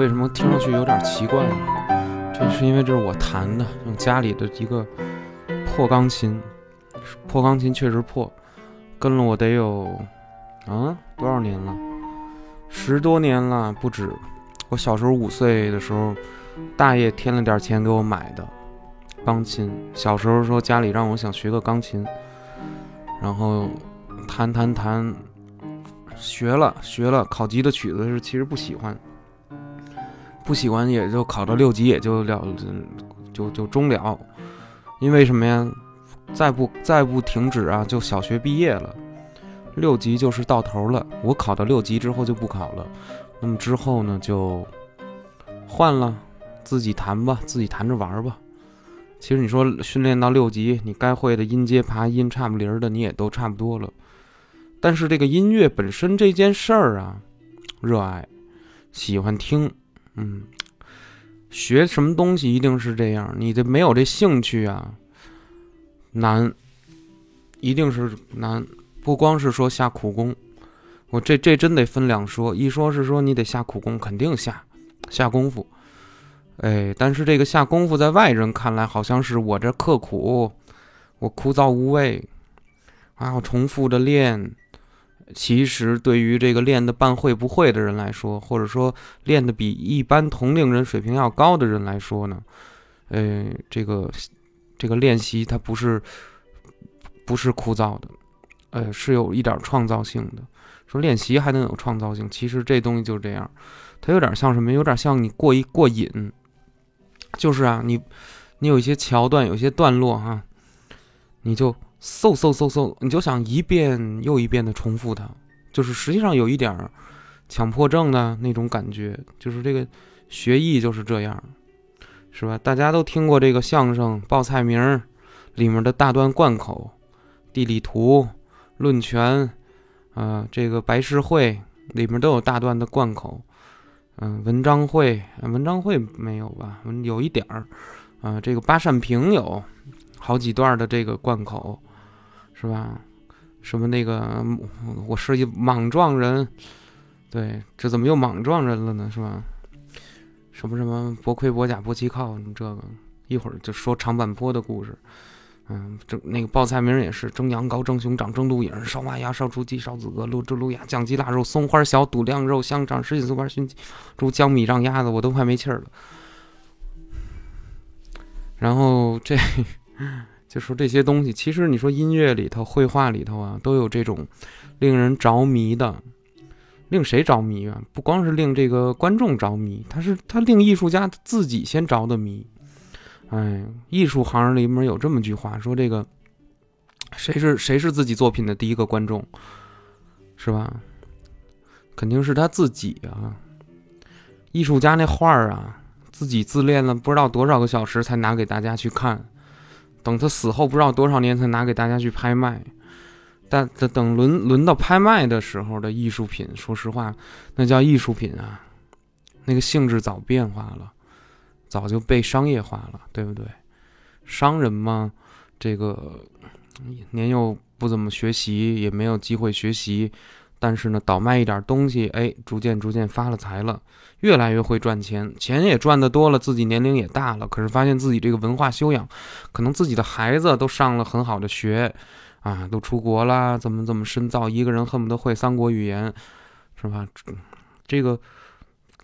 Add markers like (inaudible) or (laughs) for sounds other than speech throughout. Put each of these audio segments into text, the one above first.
为什么听上去有点奇怪呢？这是因为这是我弹的，用家里的一个破钢琴，破钢琴确实破，跟了我得有啊多少年了？十多年了不止。我小时候五岁的时候，大爷添了点钱给我买的钢琴。小时候说家里让我想学个钢琴，然后弹弹弹，学了学了，考级的曲子是其实不喜欢。不喜欢也就考到六级也就了，就就终了，因为什么呀？再不再不停止啊，就小学毕业了，六级就是到头了。我考到六级之后就不考了，那么之后呢就换了，自己弹吧，自己弹着玩吧。其实你说训练到六级，你该会的音阶、爬音、差不离儿的你也都差不多了，但是这个音乐本身这件事儿啊，热爱，喜欢听。嗯，学什么东西一定是这样，你这没有这兴趣啊，难，一定是难。不光是说下苦功，我这这真得分两说。一说是说你得下苦功，肯定下下功夫，哎，但是这个下功夫在外人看来好像是我这刻苦，我枯燥无味啊，我重复的练。其实，对于这个练的半会不会的人来说，或者说练的比一般同龄人水平要高的人来说呢，呃，这个这个练习它不是不是枯燥的，呃，是有一点创造性的。说练习还能有创造性，其实这东西就是这样，它有点像什么？有点像你过一过瘾，就是啊，你你有一些桥段，有些段落哈，你就。嗖嗖嗖嗖，你就想一遍又一遍的重复它，就是实际上有一点强迫症的那种感觉，就是这个学艺就是这样，是吧？大家都听过这个相声报菜名里面的大段贯口，地理图、论拳，啊，这个白事会里面都有大段的贯口，嗯，文章会，文章会没有吧？有一点儿，啊，这个八扇屏有好几段的这个贯口。是吧？什么那个，我是一莽撞人，对，这怎么又莽撞人了呢？是吧？什么什么薄盔薄甲薄旗靠，你这个一会儿就说长坂坡的故事，嗯，这那个报菜名也是蒸羊羔、蒸熊掌、蒸鹿眼、烧马鸭、烧雏鸡、烧子鹅、卤猪卤鸭、酱鸡腊肉、松花小、肚晾肉、香肠、十几松花熏鸡、猪姜米让鸭子，我都快没气儿了。然后这。就说这些东西，其实你说音乐里头、绘画里头啊，都有这种令人着迷的，令谁着迷啊？不光是令这个观众着迷，他是他令艺术家自己先着的迷。哎，艺术行里面有这么句话，说这个谁是谁是自己作品的第一个观众，是吧？肯定是他自己啊。艺术家那画儿啊，自己自恋了不知道多少个小时才拿给大家去看。等他死后不知道多少年才拿给大家去拍卖，但等等轮轮到拍卖的时候的艺术品，说实话，那叫艺术品啊，那个性质早变化了，早就被商业化了，对不对？商人嘛，这个年幼不怎么学习，也没有机会学习。但是呢，倒卖一点东西，哎，逐渐逐渐发了财了，越来越会赚钱，钱也赚得多了，自己年龄也大了，可是发现自己这个文化修养，可能自己的孩子都上了很好的学，啊，都出国啦，怎么怎么深造，一个人恨不得会三国语言，是吧？这个，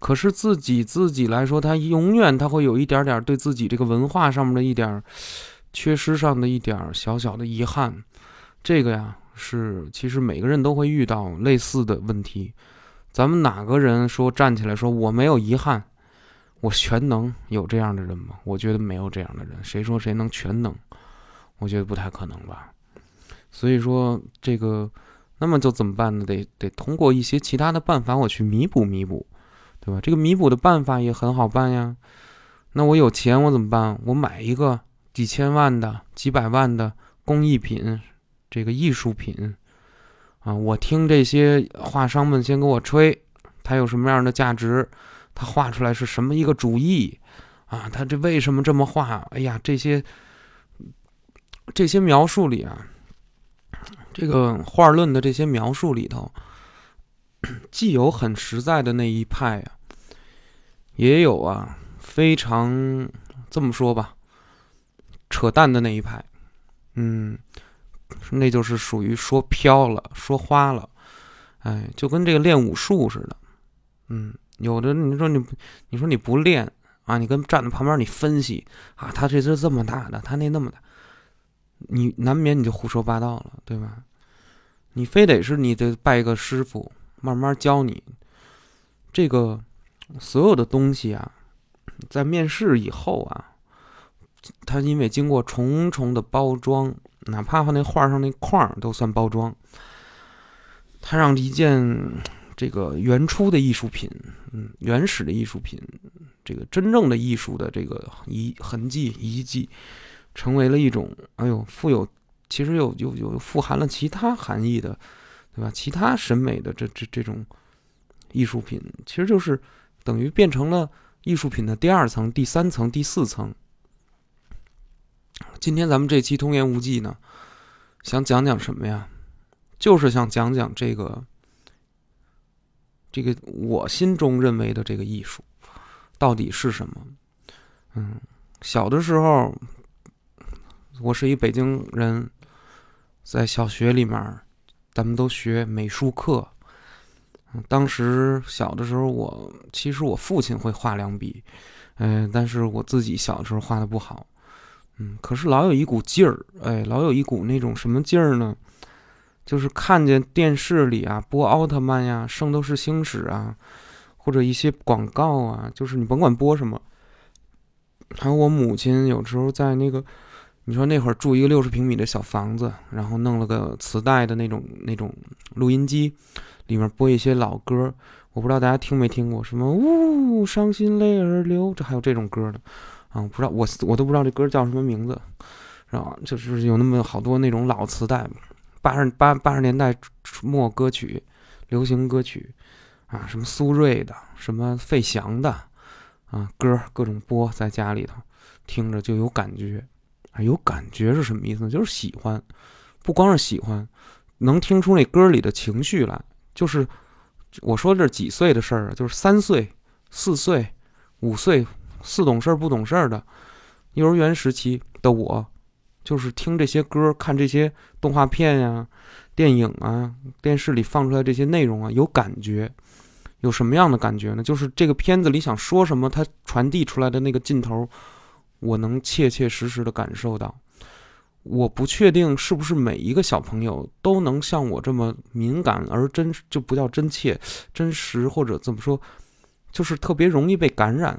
可是自己自己来说，他永远他会有一点点对自己这个文化上面的一点缺失上的一点小小的遗憾，这个呀。是，其实每个人都会遇到类似的问题。咱们哪个人说站起来说我没有遗憾，我全能？有这样的人吗？我觉得没有这样的人。谁说谁能全能？我觉得不太可能吧。所以说这个，那么就怎么办呢？得得通过一些其他的办法，我去弥补弥补，对吧？这个弥补的办法也很好办呀。那我有钱，我怎么办？我买一个几千万的、几百万的工艺品。这个艺术品，啊，我听这些画商们先给我吹，它有什么样的价值？他画出来是什么一个主意？啊，他这为什么这么画？哎呀，这些这些描述里啊，这个画论的这些描述里头，既有很实在的那一派啊，也有啊，非常这么说吧，扯淡的那一派，嗯，那就是属于说飘了、说花了，哎，就跟这个练武术似的，嗯，有的你说你，你说你不练啊，你跟站在旁边你分析啊，他这是这么大的，他那那么大，你难免你就胡说八道了，对吧？你非得是你得拜个师傅，慢慢教你。这个所有的东西啊，在面试以后啊，他因为经过重重的包装，哪怕他那画上那框都算包装。它让一件这个原初的艺术品，嗯，原始的艺术品，这个真正的艺术的这个遗痕迹遗迹，成为了一种哎呦富有。其实有有有富含了其他含义的，对吧？其他审美的这这这种艺术品，其实就是等于变成了艺术品的第二层、第三层、第四层。今天咱们这期《通言无忌》呢，想讲讲什么呀？就是想讲讲这个这个我心中认为的这个艺术到底是什么？嗯，小的时候，我是一北京人。在小学里面，咱们都学美术课。当时小的时候，我其实我父亲会画两笔，嗯，但是我自己小的时候画的不好，嗯，可是老有一股劲儿，哎，老有一股那种什么劲儿呢？就是看见电视里啊播奥特曼呀、圣斗士星矢啊，或者一些广告啊，就是你甭管播什么，还有我母亲有时候在那个。你说那会儿住一个六十平米的小房子，然后弄了个磁带的那种那种录音机，里面播一些老歌，我不知道大家听没听过，什么呜伤心泪儿流，这还有这种歌的，啊，不知道我我都不知道这歌叫什么名字，是吧？就是有那么好多那种老磁带，八十八八十年代末歌曲，流行歌曲，啊，什么苏芮的，什么费翔的，啊，歌各种播在家里头，听着就有感觉。啊有感觉是什么意思呢？就是喜欢，不光是喜欢，能听出那歌里的情绪来。就是我说这几岁的事儿啊？就是三岁、四岁、五岁，似懂事不懂事儿的幼儿园时期的我，就是听这些歌，看这些动画片呀、电影啊、电视里放出来这些内容啊，有感觉。有什么样的感觉呢？就是这个片子里想说什么，它传递出来的那个劲头。我能切切实实的感受到，我不确定是不是每一个小朋友都能像我这么敏感而真，就不叫真切、真实，或者怎么说，就是特别容易被感染。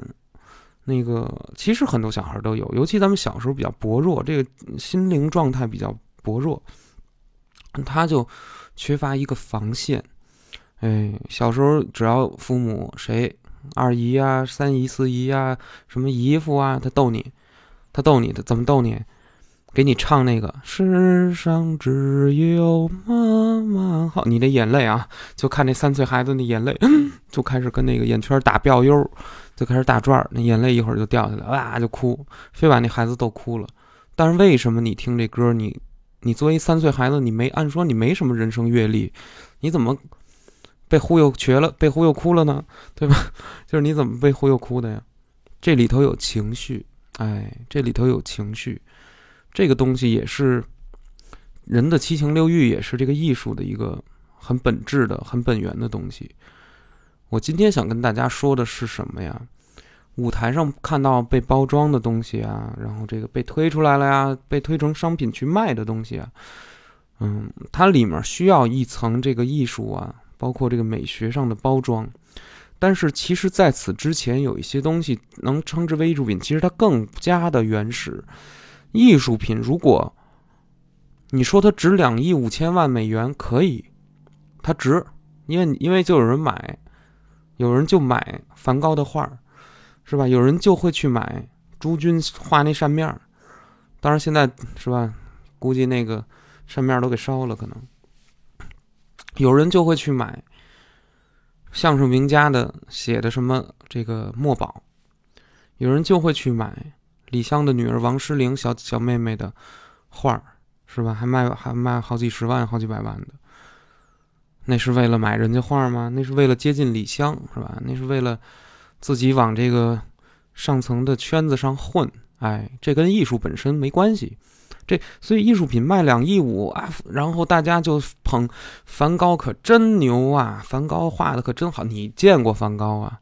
那个其实很多小孩都有，尤其咱们小时候比较薄弱，这个心灵状态比较薄弱，他就缺乏一个防线。哎，小时候只要父母谁。二姨啊，三姨、四姨啊，什么姨夫啊，他逗你，他逗你，他怎么逗你？给你唱那个“世上只有妈妈好”，你的眼泪啊，就看那三岁孩子那眼泪，(laughs) 就开始跟那个眼圈打标优，就开始打转那眼泪一会儿就掉下来，哇就哭，非把那孩子逗哭了。但是为什么你听这歌，你你作为三岁孩子，你没按说你没什么人生阅历，你怎么？被忽悠瘸了，被忽悠哭了呢，对吧？(laughs) 就是你怎么被忽悠哭的呀？这里头有情绪，哎，这里头有情绪，这个东西也是人的七情六欲，也是这个艺术的一个很本质的、很本源的东西。我今天想跟大家说的是什么呀？舞台上看到被包装的东西啊，然后这个被推出来了呀，被推成商品去卖的东西啊，嗯，它里面需要一层这个艺术啊。包括这个美学上的包装，但是其实在此之前有一些东西能称之为艺术品，其实它更加的原始。艺术品，如果你说它值两亿五千万美元，可以，它值，因为因为就有人买，有人就买梵高的画，是吧？有人就会去买朱军画那扇面当然现在是吧？估计那个扇面都给烧了，可能。有人就会去买相声名家的写的什么这个墨宝，有人就会去买李湘的女儿王诗龄小小妹妹的画儿，是吧？还卖还卖好几十万、好几百万的，那是为了买人家画吗？那是为了接近李湘，是吧？那是为了自己往这个上层的圈子上混，哎，这跟艺术本身没关系。这所以艺术品卖两亿五啊，然后大家就捧梵高可真牛啊，梵高画的可真好。你见过梵高啊？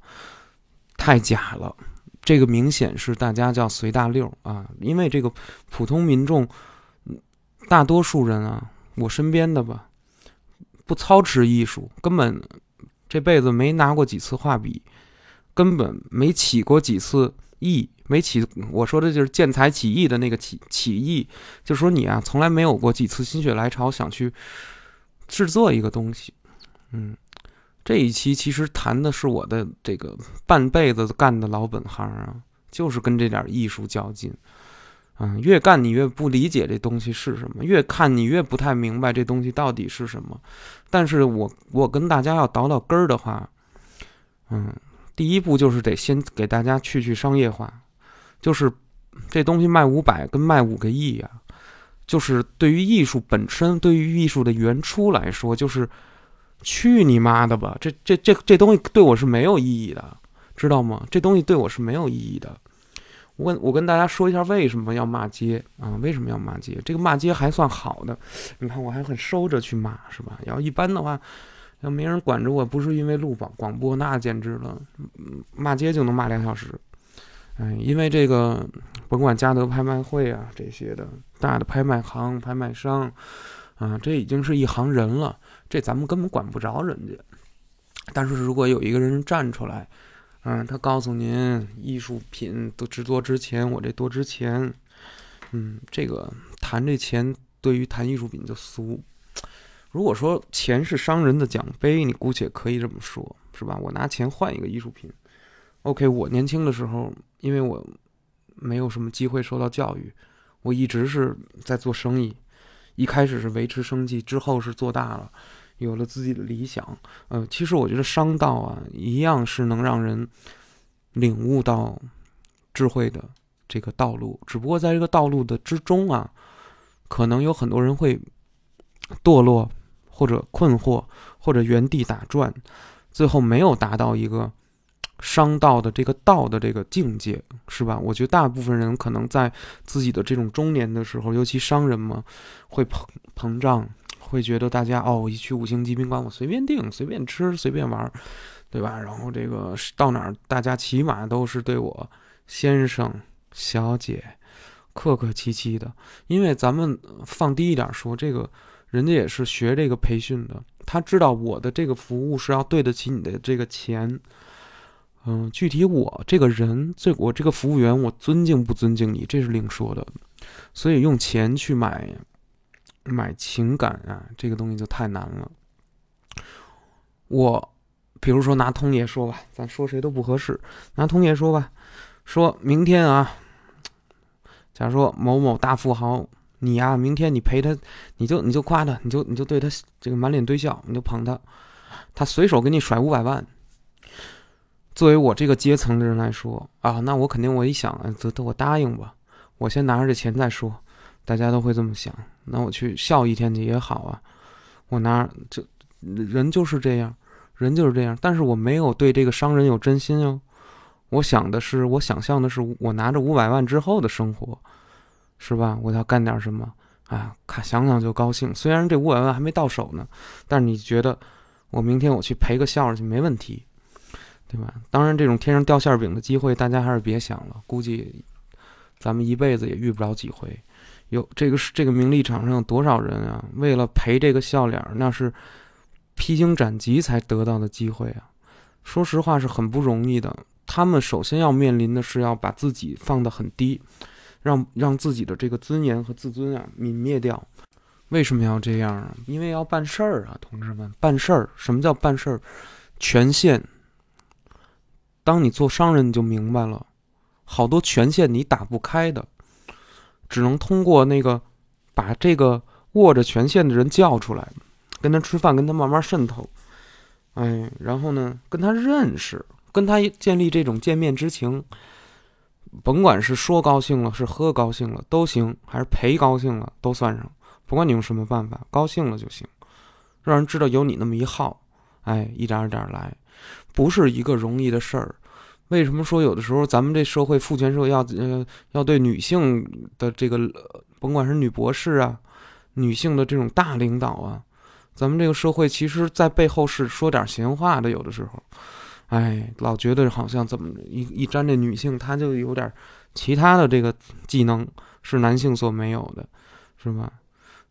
太假了，这个明显是大家叫随大溜啊，因为这个普通民众，大多数人啊，我身边的吧，不操持艺术，根本这辈子没拿过几次画笔，根本没起过几次意。没起，我说的就是见财起意的那个起起意，就说你啊，从来没有过几次心血来潮想去制作一个东西。嗯，这一期其实谈的是我的这个半辈子干的老本行啊，就是跟这点艺术较劲。嗯，越干你越不理解这东西是什么，越看你越不太明白这东西到底是什么。但是我我跟大家要倒倒根儿的话，嗯，第一步就是得先给大家去去商业化。就是这东西卖五百跟卖五个亿呀，就是对于艺术本身，对于艺术的原初来说，就是去你妈的吧！这这这这东西对我是没有意义的，知道吗？这东西对我是没有意义的。我我跟大家说一下为什么要骂街啊？为什么要骂街？这个骂街还算好的，你看我还很收着去骂，是吧？要一般的话，要没人管着我，不是因为录广广播，那简直了，骂街就能骂两小时。哎，因为这个，甭管嘉德拍卖会啊这些的大的拍卖行、拍卖商，啊，这已经是一行人了，这咱们根本管不着人家。但是如果有一个人站出来，嗯，他告诉您艺术品都值多值钱，我这多值钱，嗯，这个谈这钱对于谈艺术品就俗。如果说钱是商人的奖杯，你姑且可以这么说，是吧？我拿钱换一个艺术品。OK，我年轻的时候，因为我没有什么机会受到教育，我一直是在做生意。一开始是维持生计，之后是做大了，有了自己的理想。呃，其实我觉得商道啊，一样是能让人领悟到智慧的这个道路。只不过在这个道路的之中啊，可能有很多人会堕落，或者困惑，或者原地打转，最后没有达到一个。商道的这个道的这个境界是吧？我觉得大部分人可能在自己的这种中年的时候，尤其商人嘛，会膨膨胀，会觉得大家哦，一去五星级宾馆，我随便订，随便吃，随便玩，对吧？然后这个到哪儿，大家起码都是对我先生、小姐客客气气的。因为咱们放低一点说，这个人家也是学这个培训的，他知道我的这个服务是要对得起你的这个钱。嗯，具体我这个人，这我这个服务员，我尊敬不尊敬你，这是另说的。所以用钱去买买情感啊，这个东西就太难了。我比如说拿通爷说吧，咱说谁都不合适。拿通爷说吧，说明天啊，假如说某某大富豪，你呀，明天你陪他，你就你就夸他，你就你就对他这个满脸堆笑，你就捧他，他随手给你甩五百万。作为我这个阶层的人来说啊，那我肯定我一想，得得我答应吧，我先拿着这钱再说。大家都会这么想，那我去笑一天去也好啊。我拿就人就是这样，人就是这样。但是我没有对这个商人有真心哦。我想的是，我想象的是，我拿着五百万之后的生活，是吧？我要干点什么？啊，看想想就高兴。虽然这五百万还没到手呢，但是你觉得我明天我去赔个笑去没问题？对吧？当然，这种天上掉馅饼的机会，大家还是别想了。估计咱们一辈子也遇不着几回。有这个是这个名利场上有多少人啊？为了赔这个笑脸，那是披荆斩棘才得到的机会啊！说实话是很不容易的。他们首先要面临的是要把自己放得很低，让让自己的这个尊严和自尊啊泯灭掉。为什么要这样啊？因为要办事儿啊，同志们，办事儿。什么叫办事儿？权限。当你做商人，你就明白了，好多权限你打不开的，只能通过那个把这个握着权限的人叫出来，跟他吃饭，跟他慢慢渗透，哎，然后呢，跟他认识，跟他建立这种见面之情，甭管是说高兴了，是喝高兴了都行，还是陪高兴了都算上，不管你用什么办法，高兴了就行，让人知道有你那么一号，哎，一点一点来。不是一个容易的事儿，为什么说有的时候咱们这社会父权社会要呃要对女性的这个甭管是女博士啊，女性的这种大领导啊，咱们这个社会其实在背后是说点闲话的，有的时候，哎，老觉得好像怎么一一沾这女性，她就有点其他的这个技能是男性所没有的，是吧？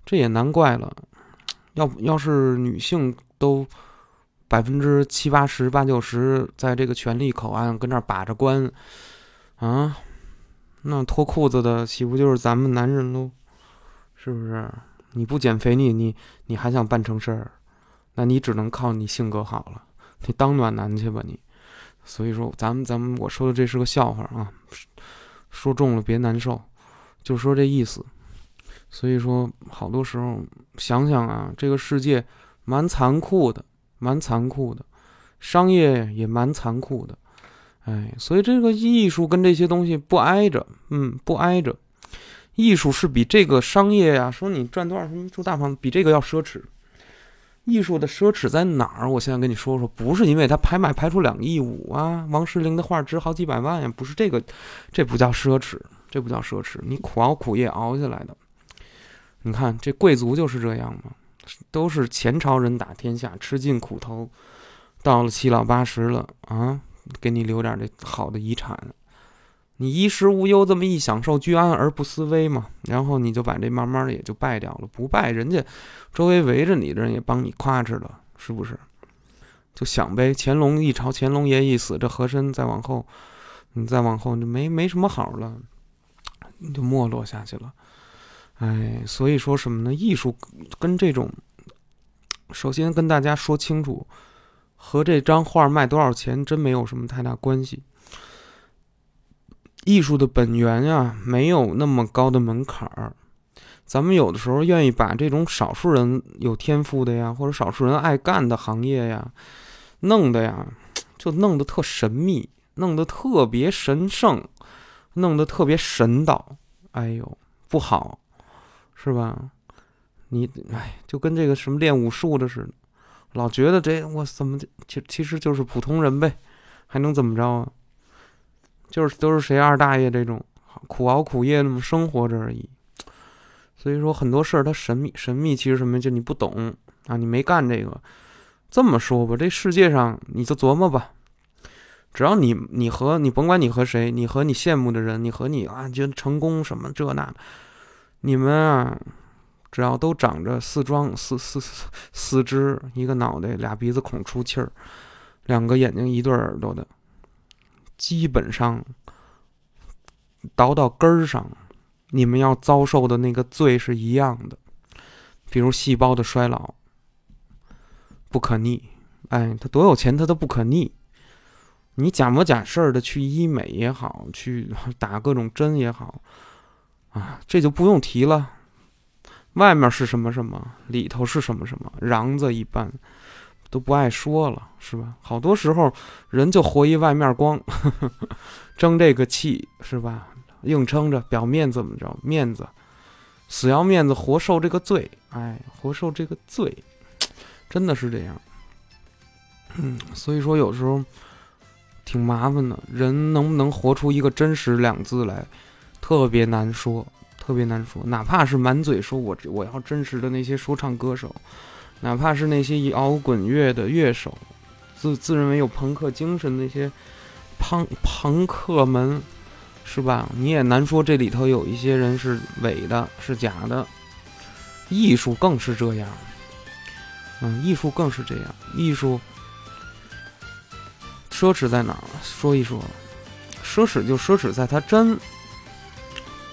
这也难怪了，要要是女性都。百分之七八十、八九十，在这个权力口岸跟那儿把着关，啊，那脱裤子的岂不就是咱们男人喽？是不是？你不减肥，你你你还想办成事儿？那你只能靠你性格好了，你当暖男去吧你。所以说，咱们咱们我说的这是个笑话啊，说中了别难受，就说这意思。所以说，好多时候想想啊，这个世界蛮残酷的。蛮残酷的，商业也蛮残酷的，哎，所以这个艺术跟这些东西不挨着，嗯，不挨着。艺术是比这个商业呀，说你赚多少什么住大房子，比这个要奢侈。艺术的奢侈在哪儿？我现在跟你说说，不是因为它拍卖拍出两亿五啊，王诗龄的画值好几百万呀，不是这个，这不叫奢侈，这不叫奢侈，你苦熬苦夜熬下来的。你看这贵族就是这样嘛。都是前朝人打天下，吃尽苦头，到了七老八十了啊，给你留点这好的遗产，你衣食无忧，这么一享受，居安而不思危嘛。然后你就把这慢慢的也就败掉了，不败，人家周围围着你的人也帮你夸哧了，是不是？就想呗，乾隆一朝，乾隆爷一死，这和珅再往后，你再往后就没没什么好了，就没落下去了。哎，所以说什么呢？艺术跟这种，首先跟大家说清楚，和这张画卖多少钱真没有什么太大关系。艺术的本源呀，没有那么高的门槛儿。咱们有的时候愿意把这种少数人有天赋的呀，或者少数人爱干的行业呀，弄的呀，就弄得特神秘，弄得特别神圣，弄得特别神道。哎呦，不好。是吧？你哎，就跟这个什么练武术的似的，老觉得这我怎么其其实就是普通人呗，还能怎么着啊？就是都是谁二大爷这种苦熬苦夜那么生活着而已。所以说很多事儿它神秘，神秘其实什么？就你不懂啊，你没干这个。这么说吧，这世界上你就琢磨吧，只要你你和你甭管你和谁，你和你羡慕的人，你和你啊觉得成功什么这那的。你们啊，只要都长着四装四四四肢，一个脑袋，俩鼻子孔出气儿，两个眼睛，一对耳朵的，基本上倒到根儿上，你们要遭受的那个罪是一样的。比如细胞的衰老，不可逆。哎，他多有钱，他都不可逆。你假模假式的去医美也好，去打各种针也好。啊，这就不用提了，外面是什么什么，里头是什么什么，瓤子一般，都不爱说了，是吧？好多时候人就活一外面光，呵 (laughs) 呵争这个气，是吧？硬撑着表面怎么着，面子，死要面子活受这个罪，哎，活受这个罪，真的是这样。嗯，所以说有时候挺麻烦的，人能不能活出一个真实两字来？特别难说，特别难说。哪怕是满嘴说我我要真实的那些说唱歌手，哪怕是那些摇滚乐的乐手，自自认为有朋克精神那些朋朋克们，是吧？你也难说这里头有一些人是伪的，是假的。艺术更是这样，嗯，艺术更是这样。艺术奢侈在哪儿？说一说，奢侈就奢侈在它真。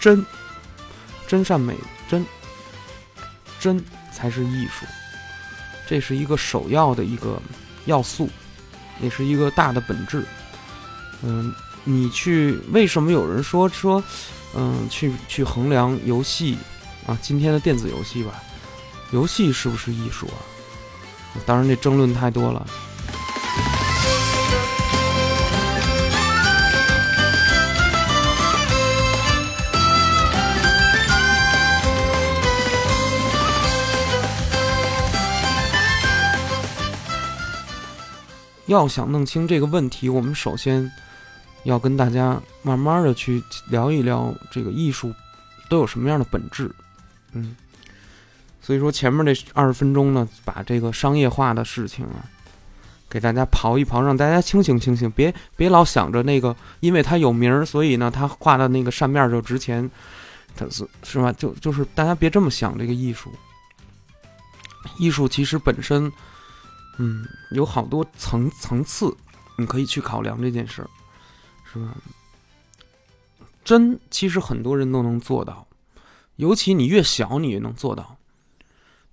真，真善美，真，真才是艺术。这是一个首要的一个要素，也是一个大的本质。嗯，你去为什么有人说说，嗯，去去衡量游戏啊，今天的电子游戏吧，游戏是不是艺术啊？当然，这争论太多了。要想弄清这个问题，我们首先要跟大家慢慢的去聊一聊这个艺术都有什么样的本质，嗯，所以说前面这二十分钟呢，把这个商业化的事情啊，给大家刨一刨，让大家清醒清醒，别别老想着那个，因为他有名儿，所以呢，他画的那个扇面就值钱，他是是吧？就就是大家别这么想这个艺术，艺术其实本身，嗯，有好多层层次，你可以去考量这件事。是吧？真，其实很多人都能做到，尤其你越小，你越能做到。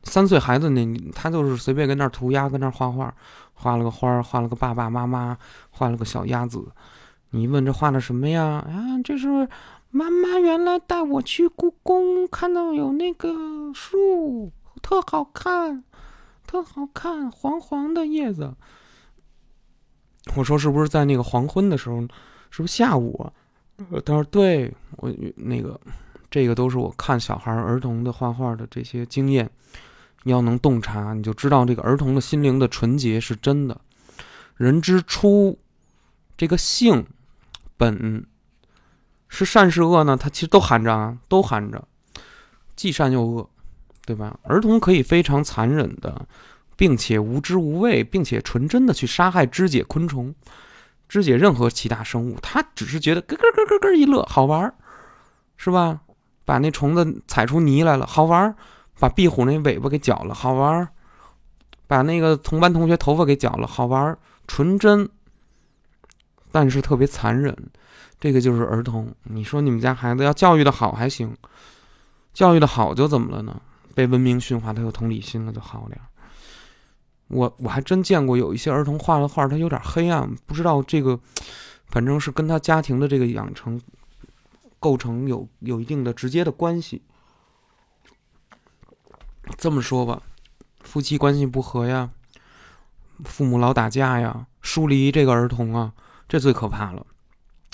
三岁孩子那，他就是随便跟那儿涂鸦，跟那儿画画，画了个花，画了个爸爸妈妈，画了个小鸭子。你问这画的什么呀？啊，这是妈妈原来带我去故宫，看到有那个树，特好看，特好看，黄黄的叶子。我说是不是在那个黄昏的时候？是不是下午啊？他说：“对我那个，这个都是我看小孩儿童的画画的这些经验。你要能洞察，你就知道这个儿童的心灵的纯洁是真的。人之初，这个性本是善是恶呢？它其实都含着啊，都含着，既善又恶，对吧？儿童可以非常残忍的，并且无知无畏，并且纯真的去杀害肢解昆虫。”肢解任何其他生物，他只是觉得咯咯咯咯咯一乐，好玩儿，是吧？把那虫子踩出泥来了，好玩儿；把壁虎那尾巴给绞了，好玩儿；把那个同班同学头发给绞了，好玩儿。纯真，但是特别残忍。这个就是儿童。你说你们家孩子要教育的好还行，教育的好就怎么了呢？被文明驯化，他有同理心了就好了。我我还真见过有一些儿童画的画，他有点黑暗，不知道这个，反正是跟他家庭的这个养成构成有有一定的直接的关系。这么说吧，夫妻关系不和呀，父母老打架呀，疏离这个儿童啊，这最可怕了。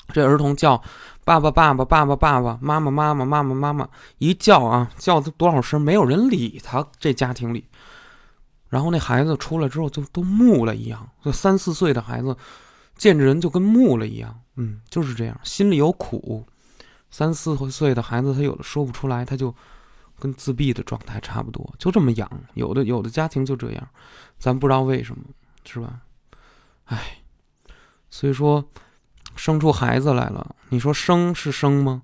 这儿童叫爸爸爸爸爸爸爸爸，妈妈妈妈妈妈妈妈，一叫啊，叫多少声，没有人理他，这家庭里。然后那孩子出来之后就都木了一样，就三四岁的孩子见着人就跟木了一样，嗯，就是这样，心里有苦。三四岁的孩子他有的说不出来，他就跟自闭的状态差不多，就这么养。有的有的家庭就这样，咱不知道为什么，是吧？唉，所以说生出孩子来了，你说生是生吗？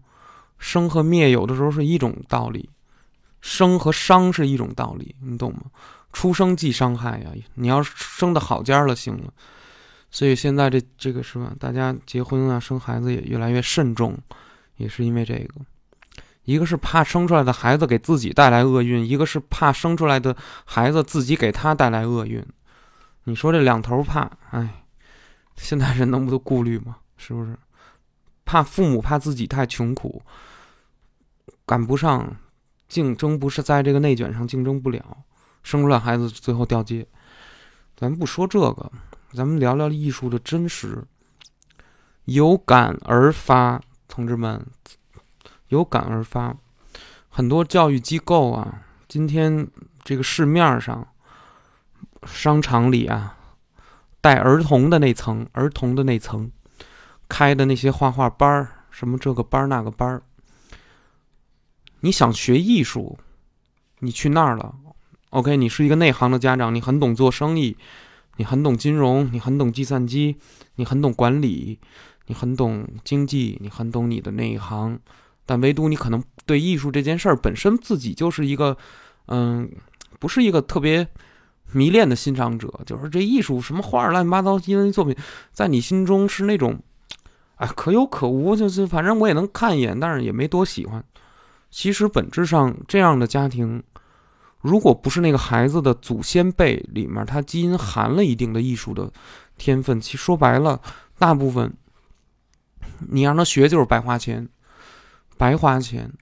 生和灭有的时候是一种道理，生和伤是一种道理，你懂吗？出生即伤害呀！你要生的好家了，行了。所以现在这这个是吧？大家结婚啊，生孩子也越来越慎重，也是因为这个。一个是怕生出来的孩子给自己带来厄运，一个是怕生出来的孩子自己给他带来厄运。你说这两头怕，哎，现在人能不都顾虑吗？是不是？怕父母怕自己太穷苦，赶不上竞争，不是在这个内卷上竞争不了。生出来孩子最后掉街，咱不说这个，咱们聊聊艺术的真实。有感而发，同志们，有感而发。很多教育机构啊，今天这个市面上，商场里啊，带儿童的那层，儿童的那层，开的那些画画班儿，什么这个班儿那个班儿，你想学艺术，你去那儿了。OK，你是一个内行的家长，你很懂做生意，你很懂金融，你很懂计算机，你很懂管理，你很懂经济，你很懂你的那一行，但唯独你可能对艺术这件事儿本身自己就是一个，嗯，不是一个特别迷恋的欣赏者，就是这艺术什么画儿乱七八糟因为作品，在你心中是那种，哎，可有可无，就是反正我也能看一眼，但是也没多喜欢。其实本质上这样的家庭。如果不是那个孩子的祖先辈里面，他基因含了一定的艺术的天分，其实说白了，大部分你让他学就是白花钱，白花钱。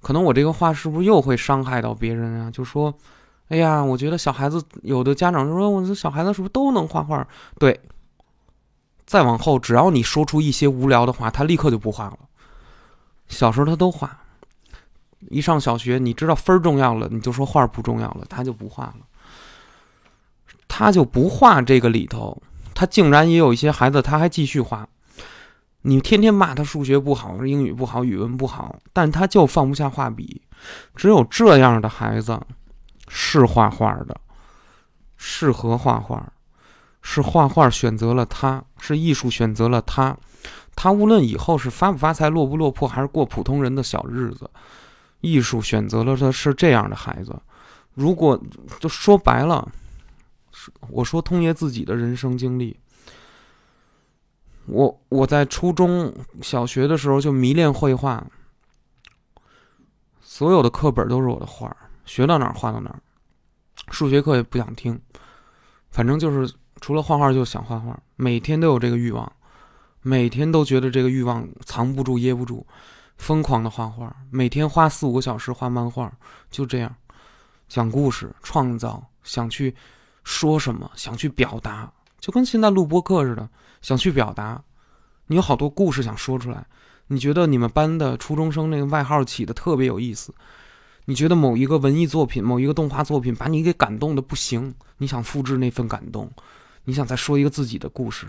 可能我这个话是不是又会伤害到别人啊？就说，哎呀，我觉得小孩子有的家长就说，我这小孩子是不是都能画画？对，再往后，只要你说出一些无聊的话，他立刻就不画了。小时候他都画。一上小学，你知道分儿重要了，你就说画不重要了，他就不画了，他就不画这个里头。他竟然也有一些孩子，他还继续画。你天天骂他数学不好、英语不好、语文不好，但他就放不下画笔。只有这样的孩子是画画的，适合画画，是画画选择了他，是艺术选择了他。他无论以后是发不发财、落不落魄，还是过普通人的小日子，艺术选择了的是这样的孩子。如果就说白了，我说通爷自己的人生经历。我我在初中小学的时候就迷恋绘画，所有的课本都是我的画，学到哪儿画到哪儿，数学课也不想听，反正就是除了画画就想画画，每天都有这个欲望，每天都觉得这个欲望藏不住噎不住，疯狂的画画，每天花四五个小时画漫画，就这样，讲故事，创造，想去说什么，想去表达，就跟现在录播课似的。想去表达，你有好多故事想说出来。你觉得你们班的初中生那个外号起的特别有意思？你觉得某一个文艺作品、某一个动画作品把你给感动的不行？你想复制那份感动？你想再说一个自己的故事？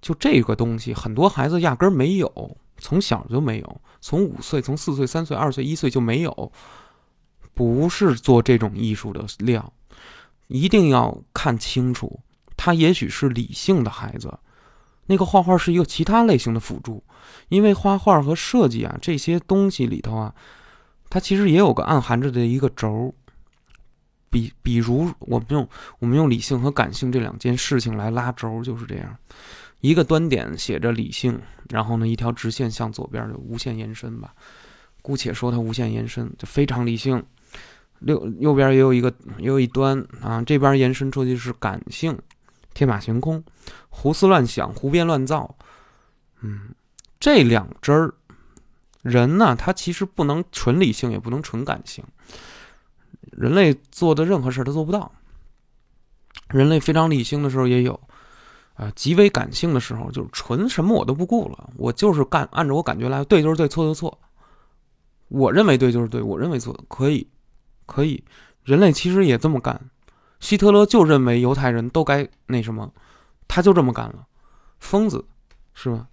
就这个东西，很多孩子压根儿没有，从小就没有，从五岁、从四岁、三岁、二岁、一岁就没有，不是做这种艺术的料，一定要看清楚。他也许是理性的孩子，那个画画是一个其他类型的辅助，因为画画和设计啊这些东西里头啊，它其实也有个暗含着的一个轴。比比如我们用我们用理性和感性这两件事情来拉轴，就是这样，一个端点写着理性，然后呢一条直线向左边就无限延伸吧，姑且说它无限延伸，就非常理性。右右边也有一个也有一端啊，这边延伸出去是感性。天马行空，胡思乱想，胡编乱造。嗯，这两支儿人呢，他其实不能纯理性，也不能纯感性。人类做的任何事儿，他做不到。人类非常理性的时候也有，啊，极为感性的时候，就是纯什么我都不顾了，我就是干，按照我感觉来，对就是对，错就错。我认为对就是对，我认为错可以，可以。人类其实也这么干。希特勒就认为犹太人都该那什么，他就这么干了，疯子，是吧？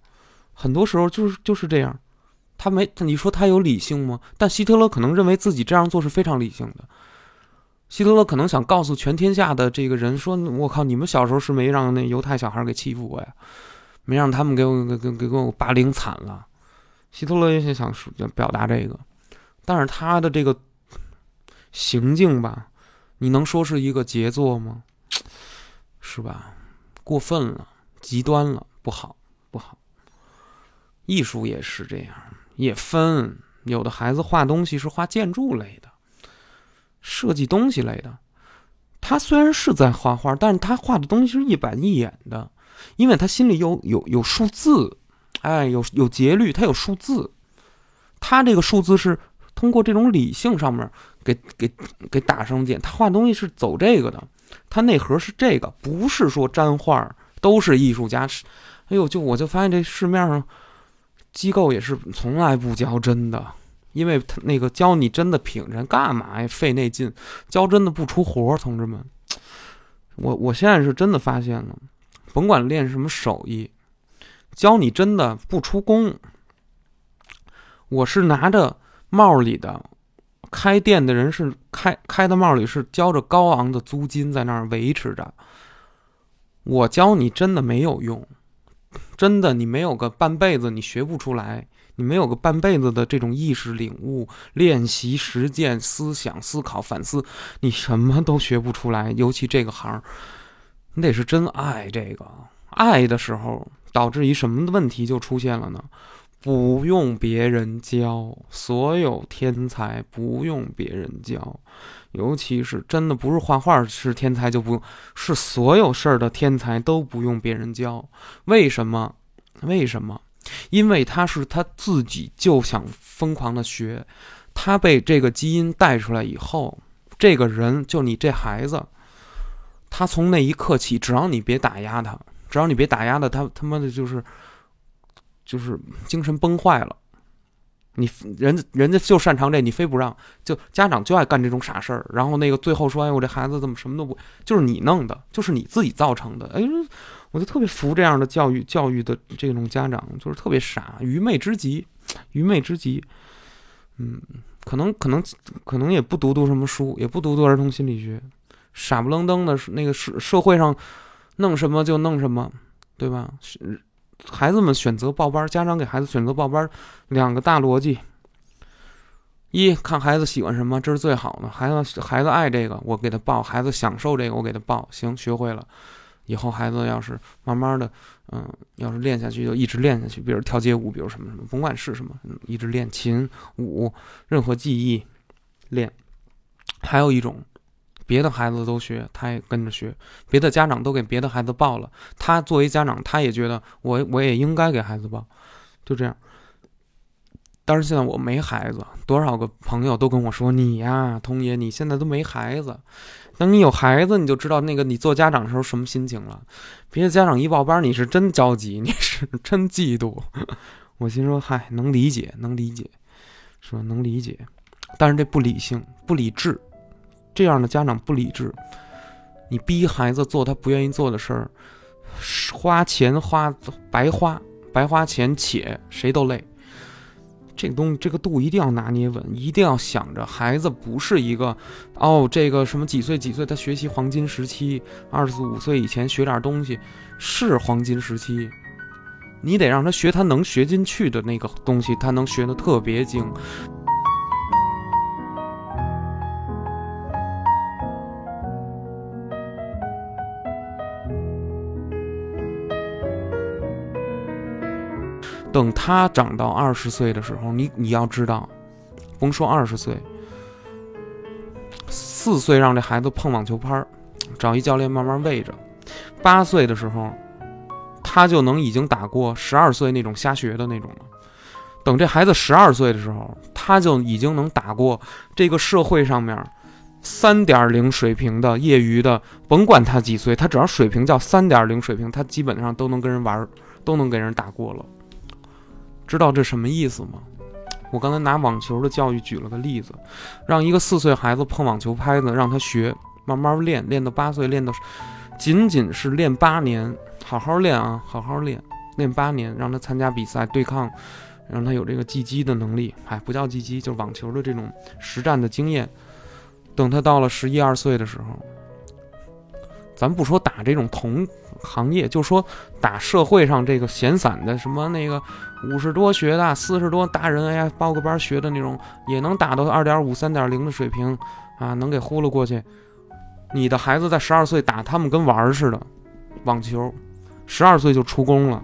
很多时候就是就是这样，他没你说他有理性吗？但希特勒可能认为自己这样做是非常理性的。希特勒可能想告诉全天下的这个人说：“我靠，你们小时候是没让那犹太小孩给欺负过呀，没让他们给我给给给我霸凌惨了。”希特勒也想说表达这个，但是他的这个行径吧。你能说是一个杰作吗？是吧？过分了，极端了，不好，不好。艺术也是这样，也分。有的孩子画东西是画建筑类的，设计东西类的。他虽然是在画画，但是他画的东西是一板一眼的，因为他心里有有有数字，哎，有有节律，他有数字。他这个数字是通过这种理性上面。给给给打上点，他画东西是走这个的，他内核是这个，不是说粘画都是艺术家。哎呦，就我就发现这市面上机构也是从来不教真的，因为他那个教你真的品人干嘛呀？费那劲，教真的不出活，同志们。我我现在是真的发现了，甭管练什么手艺，教你真的不出工。我是拿着帽里的。开店的人是开开的帽里是交着高昂的租金在那儿维持着。我教你真的没有用，真的你没有个半辈子你学不出来，你没有个半辈子的这种意识领悟、练习、实践、思想、思考、反思，你什么都学不出来。尤其这个行，你得是真爱这个，爱的时候导致一什么的问题就出现了呢？不用别人教，所有天才不用别人教，尤其是真的不是画画是天才就不用，是所有事儿的天才都不用别人教。为什么？为什么？因为他是他自己就想疯狂的学，他被这个基因带出来以后，这个人就你这孩子，他从那一刻起，只要你别打压他，只要你别打压他，他他妈的就是。就是精神崩坏了，你人家人家就擅长这，你非不让，就家长就爱干这种傻事儿，然后那个最后说，哎，我这孩子怎么什么都不，就是你弄的，就是你自己造成的。哎，我就特别服这样的教育教育的这种家长，就是特别傻，愚昧之极，愚昧之极。嗯，可能可能可能也不读读什么书，也不读读儿童心理学，傻不愣登的，那个社社会上弄什么就弄什么，对吧？孩子们选择报班，家长给孩子选择报班，两个大逻辑：一看孩子喜欢什么，这是最好的。孩子孩子爱这个，我给他报；孩子享受这个，我给他报。行，学会了，以后孩子要是慢慢的，嗯，要是练下去，就一直练下去。比如跳街舞，比如什么什么，甭管是什么，一直练琴、舞，任何技艺练。还有一种。别的孩子都学，他也跟着学；别的家长都给别的孩子报了，他作为家长，他也觉得我我也应该给孩子报，就这样。但是现在我没孩子，多少个朋友都跟我说：“你呀，童爷，你现在都没孩子，等你有孩子，你就知道那个你做家长的时候什么心情了。别的家长一报班，你是真着急，你是 (laughs) 真嫉妒。我心说：嗨，能理解，能理解，说能理解，但是这不理性，不理智。”这样的家长不理智，你逼孩子做他不愿意做的事儿，花钱花白花白花钱，且谁都累。这个东西这个度一定要拿捏稳，一定要想着孩子不是一个哦，这个什么几岁几岁他学习黄金时期，二十五岁以前学点东西是黄金时期，你得让他学他能学进去的那个东西，他能学的特别精。等他长到二十岁的时候，你你要知道，甭说二十岁，四岁让这孩子碰网球拍儿，找一教练慢慢喂着，八岁的时候，他就能已经打过十二岁那种瞎学的那种了。等这孩子十二岁的时候，他就已经能打过这个社会上面三点零水平的业余的，甭管他几岁，他只要水平叫三点零水平，他基本上都能跟人玩，都能给人打过了。知道这什么意思吗？我刚才拿网球的教育举了个例子，让一个四岁孩子碰网球拍子，让他学，慢慢练，练到八岁，练到仅仅是练八年，好好练啊，好好练，练八年，让他参加比赛对抗，让他有这个技击的能力，哎，不叫技击，就是网球的这种实战的经验。等他到了十一二岁的时候，咱不说打这种同行业，就说打社会上这个闲散的什么那个。五十多学的，四十多大人，哎呀，报个班学的那种，也能打到二点五、三点零的水平，啊，能给呼噜过去。你的孩子在十二岁打，他们跟玩儿似的，网球，十二岁就出宫了。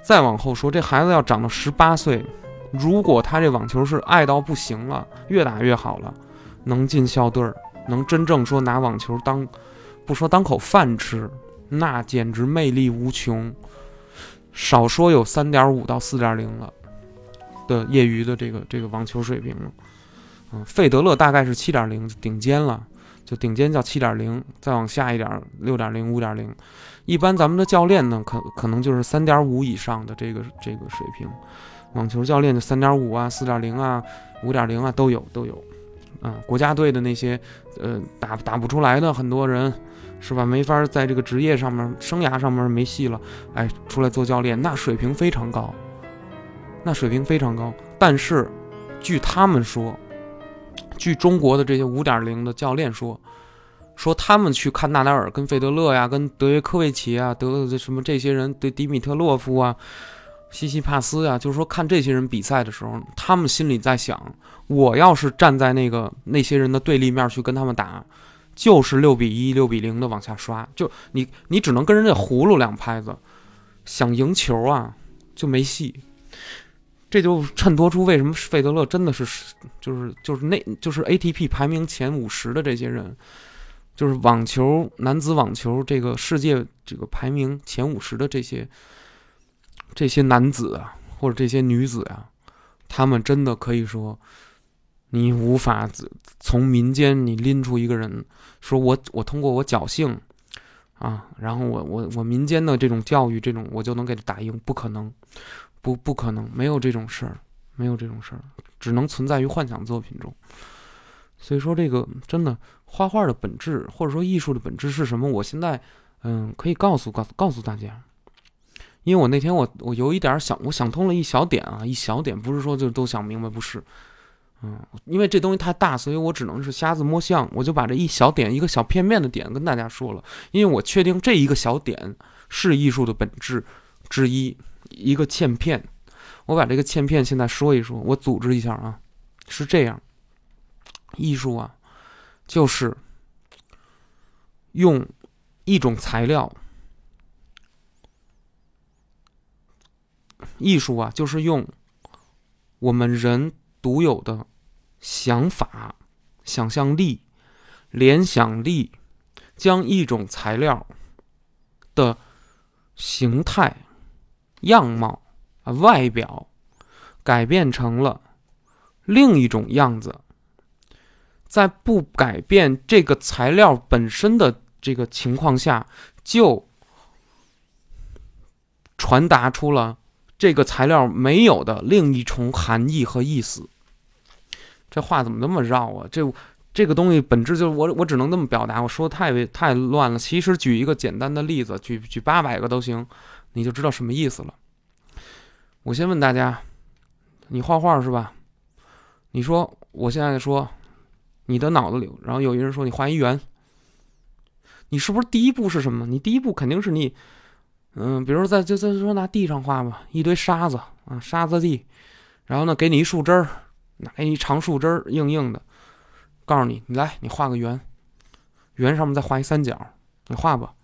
再往后说，这孩子要长到十八岁，如果他这网球是爱到不行了，越打越好了，能进校队儿，能真正说拿网球当，不说当口饭吃，那简直魅力无穷。少说有三点五到四点零了的业余的这个这个网球水平了，嗯，费德勒大概是七点零顶尖了，就顶尖叫七点零，再往下一点六点零五点零，一般咱们的教练呢可可能就是三点五以上的这个这个水平，网球教练就三点五啊四点零啊五点零啊都有都有，啊，国家队的那些呃打打不出来的很多人。是吧？没法在这个职业上面、生涯上面没戏了，哎，出来做教练，那水平非常高，那水平非常高。但是，据他们说，据中国的这些五点零的教练说，说他们去看纳达尔、跟费德勒呀、跟德约科维奇啊、德什么这些人，对迪米特洛夫啊、西西帕斯呀，就是说看这些人比赛的时候，他们心里在想：我要是站在那个那些人的对立面去跟他们打。就是六比一、六比零的往下刷，就你你只能跟人家葫芦两拍子，想赢球啊就没戏。这就衬托出为什么费德勒真的是就是就是那就是 ATP 排名前五十的这些人，就是网球男子网球这个世界这个排名前五十的这些这些男子啊或者这些女子啊，他们真的可以说。你无法从民间你拎出一个人，说我我通过我侥幸，啊，然后我我我民间的这种教育，这种我就能给他打赢，不可能，不不可能，没有这种事儿，没有这种事儿，只能存在于幻想作品中。所以说，这个真的画画的本质，或者说艺术的本质是什么？我现在嗯，可以告诉告诉告诉大家，因为我那天我我有一点想，我想通了一小点啊，一小点，不是说就都想明白，不是，嗯，因为这东西太大，所以我只能是瞎子摸象，我就把这一小点，一个小片面的点跟大家说了，因为我确定这一个小点是艺术的本质之一，一个嵌片，我把这个嵌片现在说一说，我组织一下啊，是这样，艺术啊，就是用。一种材料，艺术啊，就是用我们人独有的想法、想象力、联想力，将一种材料的形态、样貌啊、外表改变成了另一种样子，在不改变这个材料本身的。这个情况下，就传达出了这个材料没有的另一重含义和意思。这话怎么那么绕啊？这这个东西本质就是我我只能那么表达。我说的太太乱了。其实举一个简单的例子，举举八百个都行，你就知道什么意思了。我先问大家，你画画是吧？你说我现在说你的脑子里，然后有一人说你画一圆。你是不是第一步是什么？你第一步肯定是你，嗯，比如说在就在说拿地上画吧，一堆沙子啊，沙子地，然后呢，给你一树枝儿，拿一长树枝儿，硬硬的，告诉你，你来，你画个圆，圆上面再画一三角，你画吧。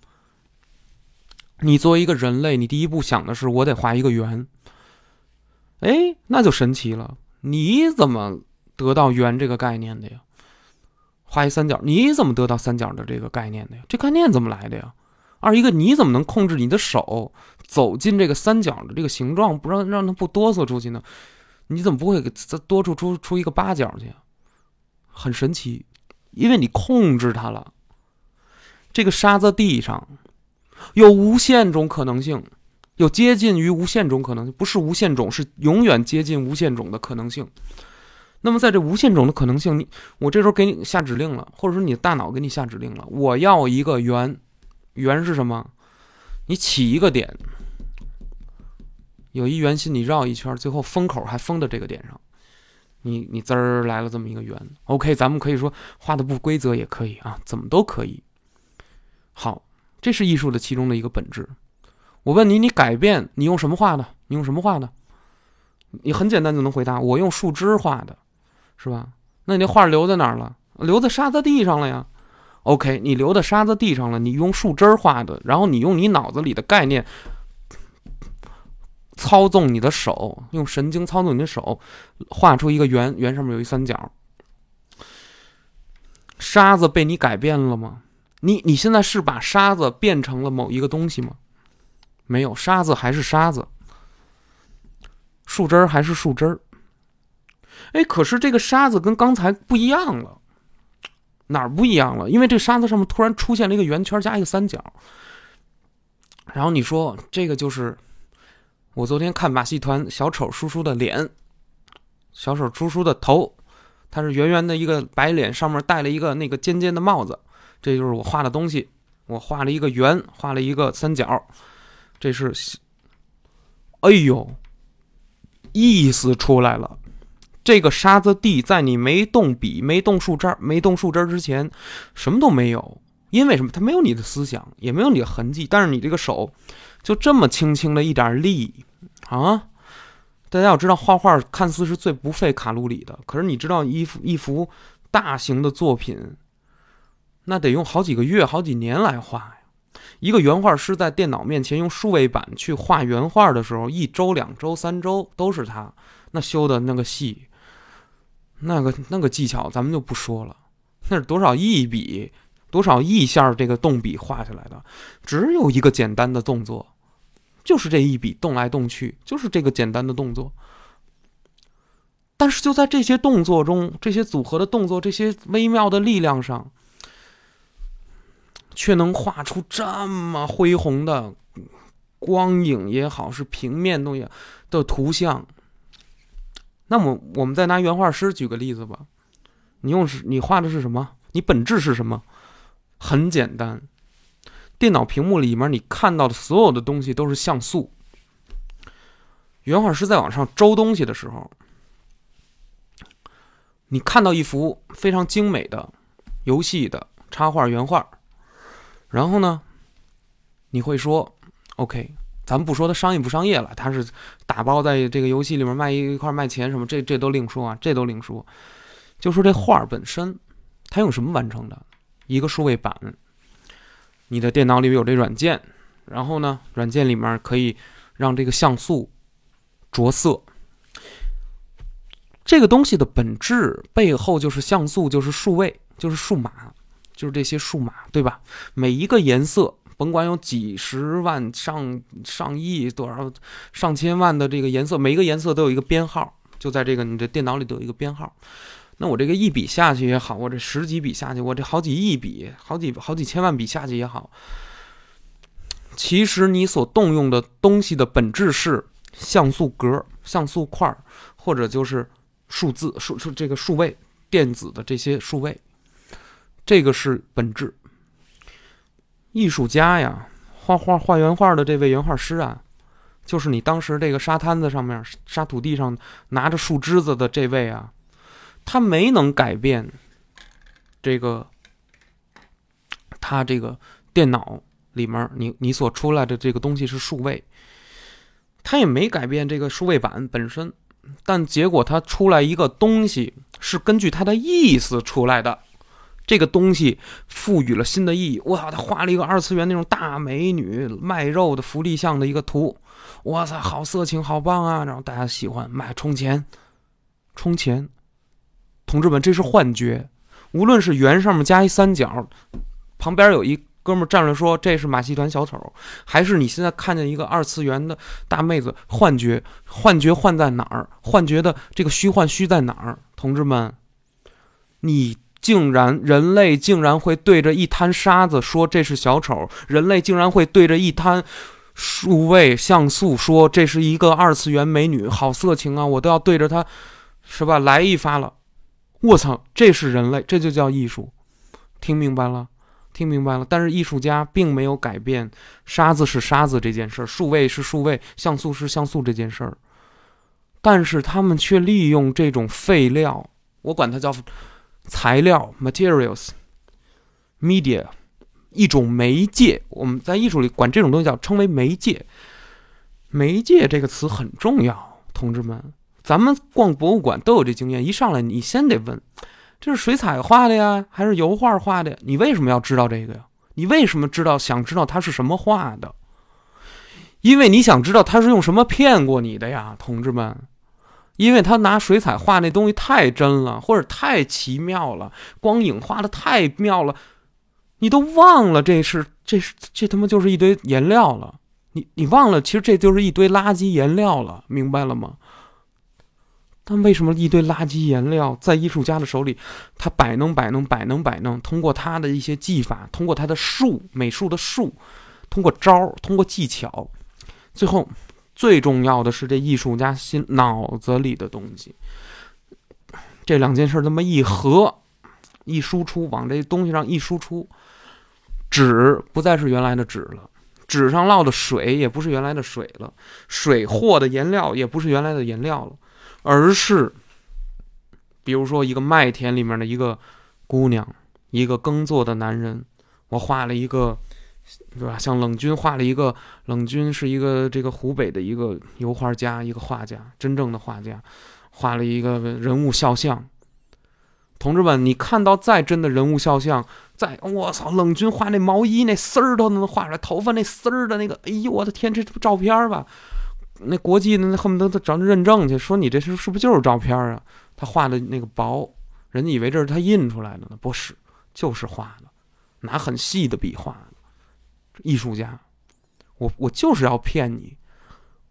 你作为一个人类，你第一步想的是我得画一个圆，哎，那就神奇了，你怎么得到圆这个概念的呀？画一三角，你怎么得到三角的这个概念的呀？这概念怎么来的呀？二一个，你怎么能控制你的手走进这个三角的这个形状，不让让它不哆嗦出去呢？你怎么不会给多出出出一个八角去？很神奇，因为你控制它了。这个沙子地上有无限种可能性，有接近于无限种可能性，不是无限种，是永远接近无限种的可能性。那么，在这无限种的可能性，你我这时候给你下指令了，或者说你的大脑给你下指令了，我要一个圆，圆是什么？你起一个点，有一圆心，你绕一圈，最后封口还封在这个点上，你你滋儿来了这么一个圆。OK，咱们可以说画的不规则也可以啊，怎么都可以。好，这是艺术的其中的一个本质。我问你，你改变你用什么画的？你用什么画的？你很简单就能回答，我用树枝画的。是吧？那你那画留在哪儿了？留在沙子地上了呀。OK，你留在沙子地上了，你用树枝画的，然后你用你脑子里的概念操纵你的手，用神经操纵你的手，画出一个圆，圆上面有一三角。沙子被你改变了吗？你你现在是把沙子变成了某一个东西吗？没有，沙子还是沙子，树枝儿还是树枝儿。哎，可是这个沙子跟刚才不一样了，哪儿不一样了？因为这沙子上面突然出现了一个圆圈加一个三角，然后你说这个就是我昨天看马戏团小丑叔叔的脸，小丑叔叔的头，他是圆圆的一个白脸，上面戴了一个那个尖尖的帽子，这就是我画的东西。我画了一个圆，画了一个三角，这是，哎呦，意思出来了。这个沙子地在你没动笔、没动树枝、没动树枝之前，什么都没有。因为什么？它没有你的思想，也没有你的痕迹。但是你这个手，就这么轻轻的一点力啊！大家要知道，画画看似是最不费卡路里的，可是你知道，一幅一幅大型的作品，那得用好几个月、好几年来画呀。一个原画师在电脑面前用数位板去画原画的时候，一周、两周、三周都是他那修的那个细。那个那个技巧咱们就不说了，那是多少亿笔、多少亿下这个动笔画下来的，只有一个简单的动作，就是这一笔动来动去，就是这个简单的动作。但是就在这些动作中，这些组合的动作，这些微妙的力量上，却能画出这么恢宏的光影也好，是平面东西的图像。那么，我们再拿原画师举个例子吧。你用是，你画的是什么？你本质是什么？很简单，电脑屏幕里面你看到的所有的东西都是像素。原画师在往上周东西的时候，你看到一幅非常精美的游戏的插画原画，然后呢，你会说：“OK，咱们不说它商业不商业了，它是打包在这个游戏里面卖一块卖钱什么，这这都另说啊，这都另说。就说这画本身，它用什么完成的？一个数位板，你的电脑里有这软件，然后呢，软件里面可以让这个像素。”着色，这个东西的本质背后就是像素，就是数位，就是数码，就是这些数码，对吧？每一个颜色，甭管有几十万、上上亿、多少、上千万的这个颜色，每一个颜色都有一个编号，就在这个你的电脑里都有一个编号。那我这个一笔下去也好，我这十几笔下去，我这好几亿笔、好几好几千万笔下去也好，其实你所动用的东西的本质是。像素格、像素块，或者就是数字数数这个数位电子的这些数位，这个是本质。艺术家呀，画画画原画的这位原画师啊，就是你当时这个沙滩子上面、沙土地上拿着树枝子的这位啊，他没能改变这个他这个电脑里面你你所出来的这个东西是数位。他也没改变这个数位板本身，但结果他出来一个东西是根据他的意思出来的，这个东西赋予了新的意义。我操，他画了一个二次元那种大美女卖肉的福利像的一个图，我操，好色情，好棒啊！然后大家喜欢买，充钱，充钱。同志们，这是幻觉。无论是圆上面加一三角，旁边有一。哥们站着说：“这是马戏团小丑，还是你现在看见一个二次元的大妹子？幻觉，幻觉，幻在哪儿？幻觉的这个虚幻虚在哪儿？同志们，你竟然，人类竟然会对着一滩沙子说这是小丑？人类竟然会对着一滩数位像素说这是一个二次元美女？好色情啊！我都要对着他，是吧？来一发了！我操，这是人类，这就叫艺术，听明白了？”听明白了，但是艺术家并没有改变沙子是沙子这件事儿，数位是数位，像素是像素这件事儿。但是他们却利用这种废料，我管它叫材料 （materials），media，一种媒介。我们在艺术里管这种东西叫称为媒介。媒介这个词很重要，同志们，咱们逛博物馆都有这经验，一上来你先得问。这是水彩画的呀，还是油画画的？你为什么要知道这个呀？你为什么知道？想知道它是什么画的？因为你想知道他是用什么骗过你的呀，同志们。因为他拿水彩画那东西太真了，或者太奇妙了，光影画的太妙了，你都忘了这是这是这他妈就是一堆颜料了。你你忘了，其实这就是一堆垃圾颜料了，明白了吗？但为什么一堆垃圾颜料在艺术家的手里，他摆弄摆弄摆弄摆弄，通过他的一些技法，通过他的术美术的术，通过招儿，通过技巧，最后最重要的是这艺术家心脑子里的东西。这两件事这么一合，一输出往这东西上一输出，纸不再是原来的纸了，纸上落的水也不是原来的水了，水和的颜料也不是原来的颜料了。而是，比如说一个麦田里面的一个姑娘，一个耕作的男人，我画了一个，对吧？像冷军画了一个，冷军是一个这个湖北的一个油画家，一个画家，真正的画家，画了一个人物肖像。同志们，你看到再真的人物肖像，再我操，冷军画那毛衣那丝儿都能画出来，头发那丝儿的那个，哎呦我的天，这不照片吧？那国际的那恨不得他找认证去，说你这是是不是就是照片啊？他画的那个薄，人家以为这是他印出来的呢，不是，就是画的，拿很细的笔画的。艺术家，我我就是要骗你，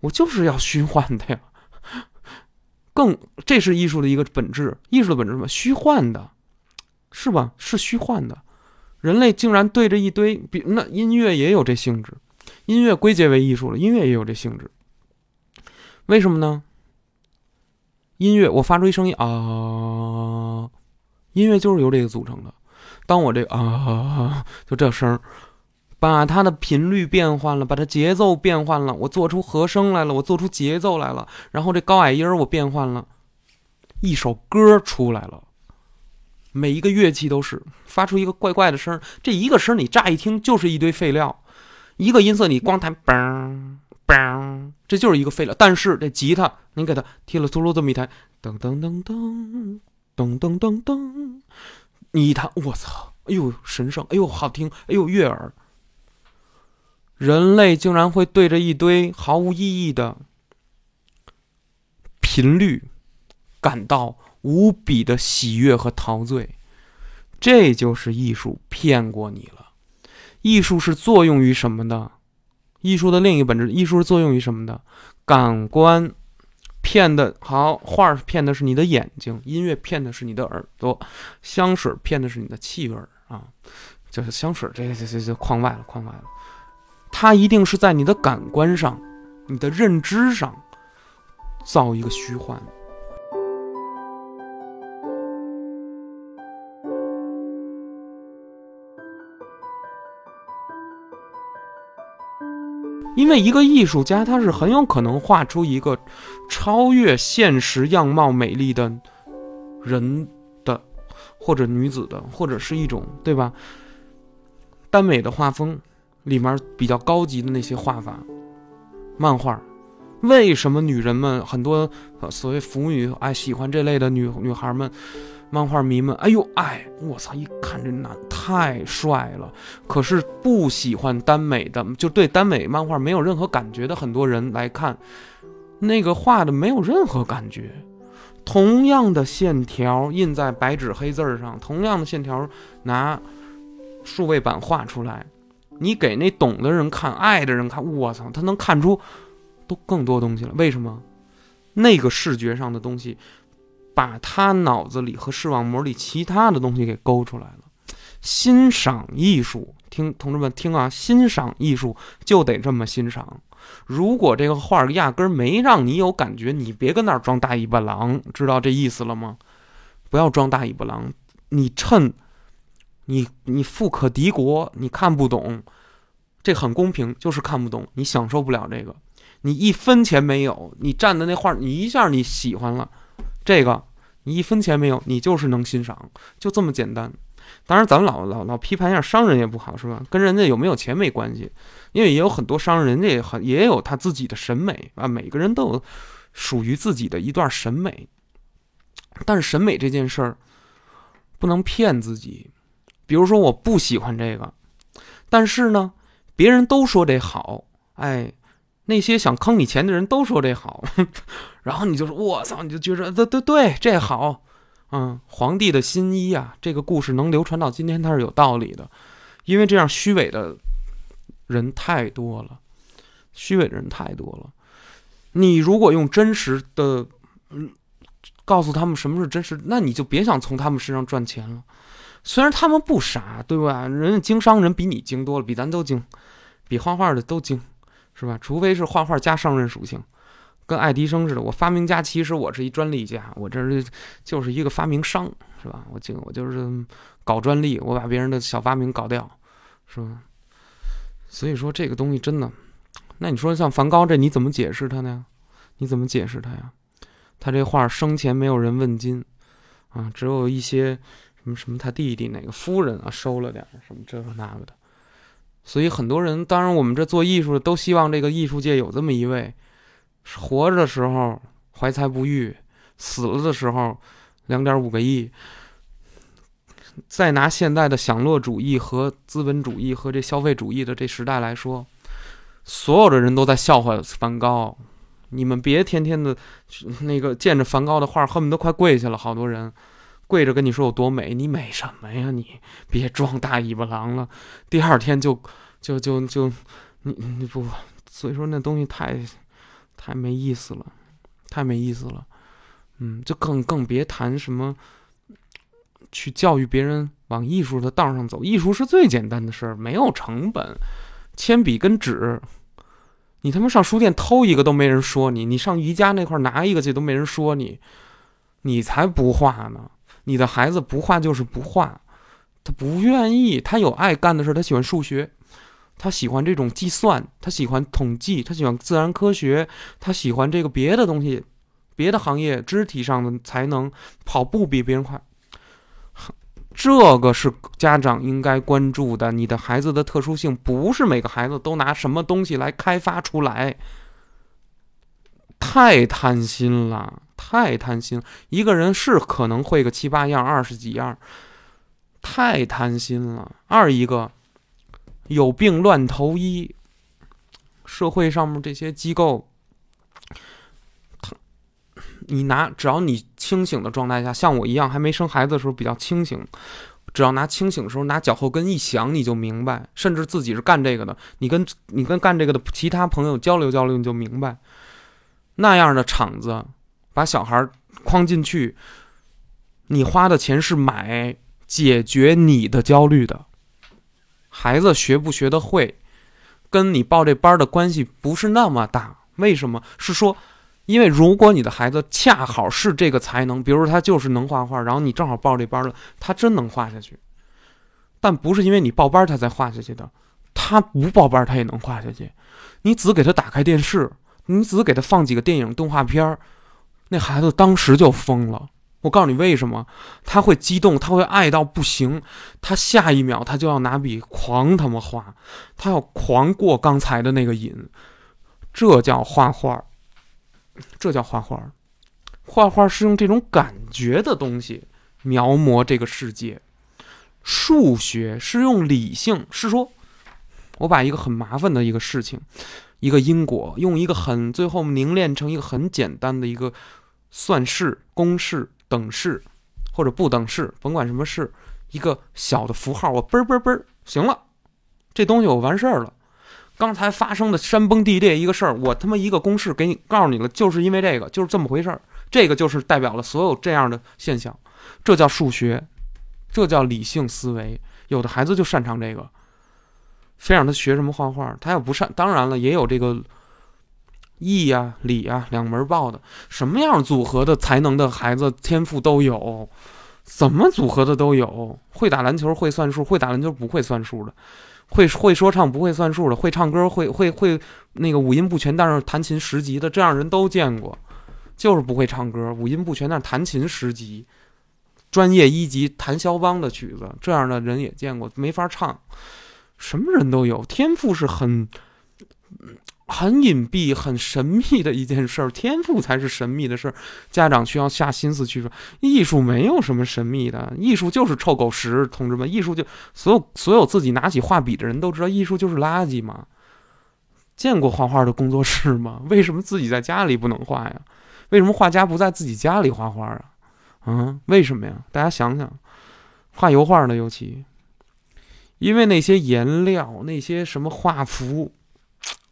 我就是要虚幻的呀。更，这是艺术的一个本质，艺术的本质什么？虚幻的，是吧？是虚幻的。人类竟然对着一堆，比那音乐也有这性质，音乐归结为艺术了，音乐也有这性质。为什么呢？音乐，我发出一声音啊，音乐就是由这个组成的。当我这个啊，就这声把它的频率变换了，把它节奏变换了，我做出和声来了，我做出节奏来了，然后这高矮音儿我变换了，一首歌出来了。每一个乐器都是发出一个怪怪的声，这一个声你乍一听就是一堆废料，一个音色你光弹嘣嘣，这就是一个废了。但是这吉他你给它踢了秃噜这么一台，噔噔噔噔噔噔噔噔，你一弹，我操！哎呦，神圣！哎呦，好听！哎呦，悦耳！人类竟然会对着一堆毫无意义的频率感到无比的喜悦和陶醉，这就是艺术骗过你了。艺术是作用于什么的？艺术的另一个本质，艺术是作用于什么的？感官骗的好，画骗的是你的眼睛，音乐骗的是你的耳朵，香水骗的是你的气味啊，就是香水，这个这这这框外了，框外了。它一定是在你的感官上、你的认知上造一个虚幻。因为一个艺术家，他是很有可能画出一个超越现实样貌美丽的人的，或者女子的，或者是一种对吧？耽美的画风。里面比较高级的那些画法，漫画，为什么女人们很多所谓腐女爱喜欢这类的女女孩们，漫画迷们？哎呦，哎，我操！一看这男太帅了，可是不喜欢耽美的，就对耽美漫画没有任何感觉的很多人来看，那个画的没有任何感觉。同样的线条印在白纸黑字上，同样的线条拿数位板画出来。你给那懂的人看，爱的人看，我操，他能看出都更多东西了。为什么？那个视觉上的东西，把他脑子里和视网膜里其他的东西给勾出来了。欣赏艺术，听同志们听啊，欣赏艺术就得这么欣赏。如果这个画压根儿没让你有感觉，你别跟那儿装大尾巴狼，知道这意思了吗？不要装大尾巴狼，你趁。你你富可敌国，你看不懂，这很公平，就是看不懂，你享受不了这个，你一分钱没有，你站的那画，你一下你喜欢了，这个你一分钱没有，你就是能欣赏，就这么简单。当然，咱们老老老批判一下商人也不好，是吧？跟人家有没有钱没关系，因为也有很多商人，人家也很也有他自己的审美啊，每个人都有属于自己的一段审美，但是审美这件事儿不能骗自己。比如说我不喜欢这个，但是呢，别人都说这好，哎，那些想坑你钱的人都说这好，(laughs) 然后你就说我操，你就觉着对对对，这好，嗯，皇帝的新衣啊，这个故事能流传到今天，它是有道理的，因为这样虚伪的人太多了，虚伪的人太多了，你如果用真实的，嗯，告诉他们什么是真实，那你就别想从他们身上赚钱了。虽然他们不傻，对吧？人家经商人比你精多了，比咱都精，比画画的都精，是吧？除非是画画加商人属性，跟爱迪生似的。我发明家，其实我是一专利家，我这是就是一个发明商，是吧？我就我就是搞专利，我把别人的小发明搞掉，是吧？所以说这个东西真的，那你说像梵高这，你怎么解释他呢？你怎么解释他呀？他这画生前没有人问津啊，只有一些。什么什么他弟弟哪个夫人啊收了点什么这个那个的，所以很多人，当然我们这做艺术的都希望这个艺术界有这么一位，活着的时候怀才不遇，死了的时候两点五个亿。再拿现在的享乐主义和资本主义和这消费主义的这时代来说，所有的人都在笑话梵高，你们别天天的那个见着梵高的画恨不得快跪下了，好多人。跪着跟你说有多美，你美什么呀？你别装大尾巴狼了。第二天就就就就你你不，所以说那东西太太没意思了，太没意思了。嗯，就更更别谈什么去教育别人往艺术的道上走。艺术是最简单的事儿，没有成本，铅笔跟纸，你他妈上书店偷一个都没人说你，你上宜家那块拿一个去都没人说你，你才不画呢。你的孩子不画就是不画，他不愿意，他有爱干的事他喜欢数学，他喜欢这种计算，他喜欢统计，他喜欢自然科学，他喜欢这个别的东西，别的行业肢体上的才能，跑步比别人快。这个是家长应该关注的。你的孩子的特殊性不是每个孩子都拿什么东西来开发出来，太贪心了，太贪心。一个人是可能会个七八样、二十几样，太贪心了。二一个有病乱投医，社会上面这些机构。你拿只要你清醒的状态下，像我一样还没生孩子的时候比较清醒，只要拿清醒的时候拿脚后跟一想你就明白，甚至自己是干这个的，你跟你跟干这个的其他朋友交流交流你就明白，那样的场子把小孩框进去，你花的钱是买解决你的焦虑的，孩子学不学得会，跟你报这班的关系不是那么大，为什么？是说。因为如果你的孩子恰好是这个才能，比如说他就是能画画，然后你正好报这班了，他真能画下去。但不是因为你报班他才画下去的，他不报班他也能画下去。你只给他打开电视，你只给他放几个电影动画片那孩子当时就疯了。我告诉你为什么，他会激动，他会爱到不行，他下一秒他就要拿笔狂他妈画，他要狂过刚才的那个瘾，这叫画画。这叫画画，画画是用这种感觉的东西描摹这个世界。数学是用理性，是说，我把一个很麻烦的一个事情，一个因果，用一个很最后凝练成一个很简单的一个算式、公式、等式或者不等式，甭管什么式，一个小的符号，我嘣嘣嘣，行了，这东西我完事儿了。刚才发生的山崩地裂一个事儿，我他妈一个公式给你告诉你了，就是因为这个，就是这么回事儿。这个就是代表了所有这样的现象，这叫数学，这叫理性思维。有的孩子就擅长这个，非让他学什么画画，他要不善，当然了，也有这个艺呀、理呀两门报的，什么样组合的才能的孩子天赋都有，怎么组合的都有，会打篮球会算数，会打篮球不会算数的。会会说唱不会算数的，会唱歌会会会那个五音不全，但是弹琴十级的，这样人都见过，就是不会唱歌，五音不全，但是弹琴十级，专业一级弹肖邦的曲子，这样的人也见过，没法唱，什么人都有，天赋是很。很隐蔽、很神秘的一件事儿，天赋才是神秘的事儿。家长需要下心思去说，艺术没有什么神秘的，艺术就是臭狗屎，同志们，艺术就所有所有自己拿起画笔的人都知道，艺术就是垃圾嘛。见过画画的工作室吗？为什么自己在家里不能画呀？为什么画家不在自己家里画画啊？啊，为什么呀？大家想想，画油画的尤其，因为那些颜料，那些什么画符。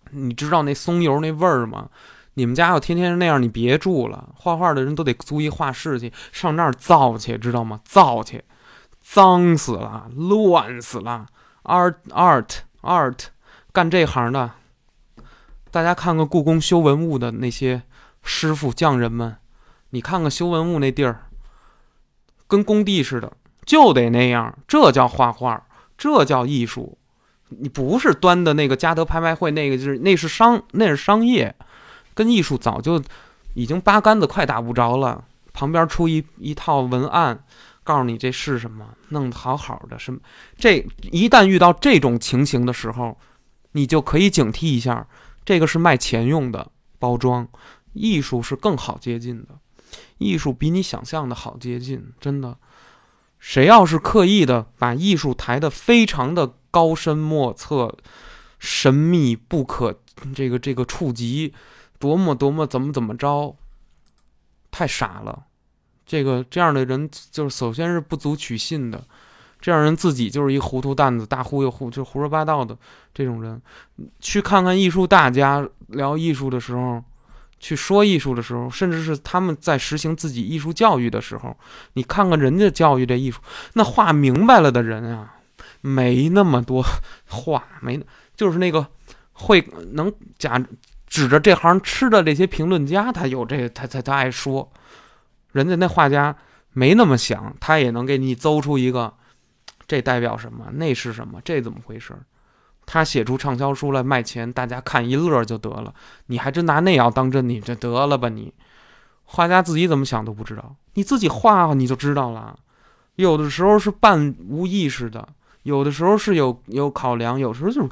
你知道那松油那味儿吗？你们家要天天那样，你别住了。画画的人都得租一画室去，上那儿造去，知道吗？造去，脏死了，乱死了。Art art art，干这行的，大家看看故宫修文物的那些师傅匠人们，你看看修文物那地儿，跟工地似的，就得那样。这叫画画，这叫艺术。你不是端的那个嘉德拍卖会，那个就是那是商，那是商业，跟艺术早就已经八竿子快打不着了。旁边出一一套文案，告诉你这是什么，弄得好好的，什么这一旦遇到这种情形的时候，你就可以警惕一下，这个是卖钱用的包装，艺术是更好接近的，艺术比你想象的好接近，真的。谁要是刻意的把艺术抬得非常的。高深莫测，神秘不可，这个这个触及，多么多么怎么怎么着，太傻了。这个这样的人，就是首先是不足取信的，这样人自己就是一糊涂蛋子，大忽悠忽就胡说八道的这种人。去看看艺术大家聊艺术的时候，去说艺术的时候，甚至是他们在实行自己艺术教育的时候，你看看人家教育这艺术，那画明白了的人啊。没那么多话，没就是那个会能假指着这行吃的这些评论家，他有这个，他他他爱说，人家那画家没那么想，他也能给你诌出一个，这代表什么？那是什么？这怎么回事？他写出畅销书来卖钱，大家看一乐就得了。你还真拿那要当真？你这得了吧你！画家自己怎么想都不知道，你自己画你就知道了。有的时候是半无意识的，有的时候是有有考量，有时候就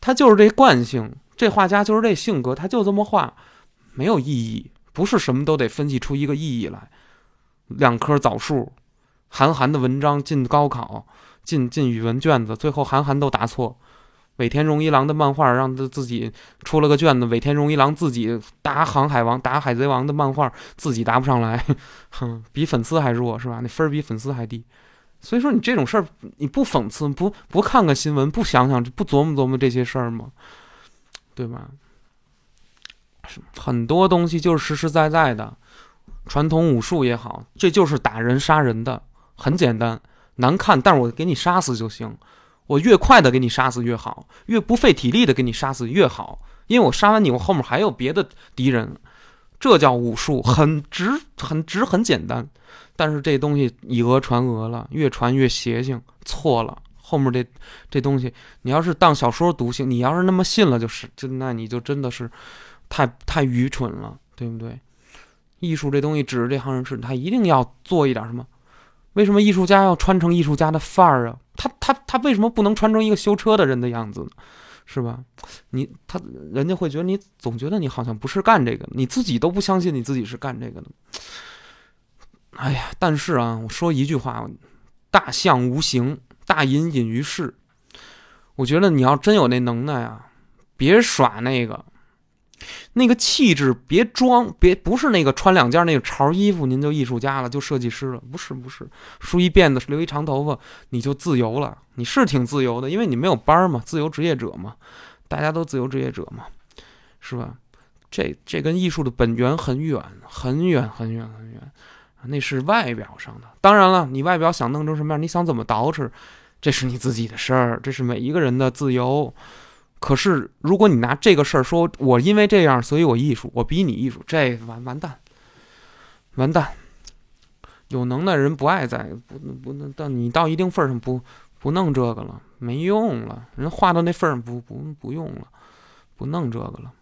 他就是这惯性，这画家就是这性格，他就这么画，没有意义，不是什么都得分析出一个意义来。两棵枣树，韩寒的文章进高考，进进语文卷子，最后韩寒都答错。尾田荣一郎的漫画让他自己出了个卷子，尾田荣一郎自己答《航海王》答《海贼王》的漫画自己答不上来，(laughs) 哼，比粉丝还弱是吧？那分儿比粉丝还低。所以说你这种事儿，你不讽刺，不不看看新闻，不想想，不琢磨琢磨这些事儿吗？对吧？很多东西就是实实在在的。传统武术也好，这就是打人杀人的，很简单，难看，但是我给你杀死就行。我越快的给你杀死越好，越不费体力的给你杀死越好，因为我杀完你，我后面还有别的敌人，这叫武术，很直，很直，很简单。但是这东西以讹传讹了，越传越邪性，错了。后面这这东西，你要是当小说读信，你要是那么信了，就是就那你就真的是太太愚蠢了，对不对？艺术这东西，指着这行人是，他一定要做一点什么？为什么艺术家要穿成艺术家的范儿啊？他他他为什么不能穿成一个修车的人的样子呢？是吧？你他人家会觉得你总觉得你好像不是干这个，你自己都不相信你自己是干这个的。哎呀，但是啊，我说一句话，大象无形，大隐隐于市。我觉得你要真有那能耐啊，别耍那个。那个气质，别装，别不是那个穿两件那个潮衣服，您就艺术家了，就设计师了，不是不是，梳一辫子，留一长头发，你就自由了。你是挺自由的，因为你没有班嘛，自由职业者嘛，大家都自由职业者嘛，是吧？这这跟艺术的本源很远很远很远很远，那是外表上的。当然了，你外表想弄成什么样，你想怎么捯饬，这是你自己的事儿，这是每一个人的自由。可是，如果你拿这个事儿说，我因为这样，所以我艺术，我比你艺术，这完完蛋，完蛋。有能耐人不爱在，不不能到你到一定份儿上不不弄这个了，没用了。人画到那份儿上不不不用了，不弄这个了。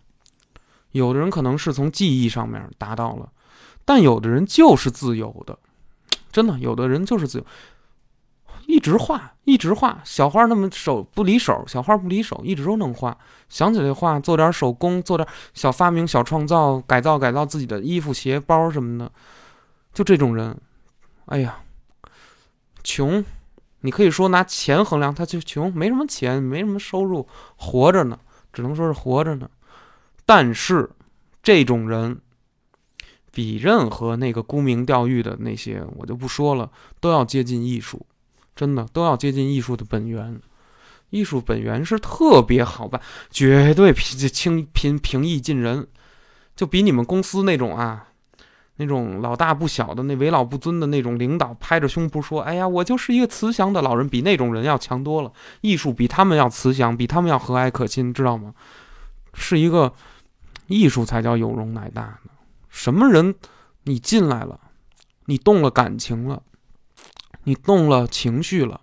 有的人可能是从技艺上面达到了，但有的人就是自由的，真的，有的人就是自由。一直画，一直画小花，那么手不离手，小花不离手，一直都能画。想起来画，做点手工，做点小发明、小创造，改造改造自己的衣服、鞋包什么的。就这种人，哎呀，穷，你可以说拿钱衡量，他就穷，没什么钱，没什么收入，活着呢，只能说是活着呢。但是这种人，比任何那个沽名钓誉的那些，我就不说了，都要接近艺术。真的都要接近艺术的本源，艺术本源是特别好办，绝对平轻平平易近人，就比你们公司那种啊，那种老大不小的那为老不尊的那种领导拍着胸脯说：“哎呀，我就是一个慈祥的老人”，比那种人要强多了。艺术比他们要慈祥，比他们要和蔼可亲，知道吗？是一个艺术才叫有容乃大呢。什么人，你进来了，你动了感情了。你动了情绪了，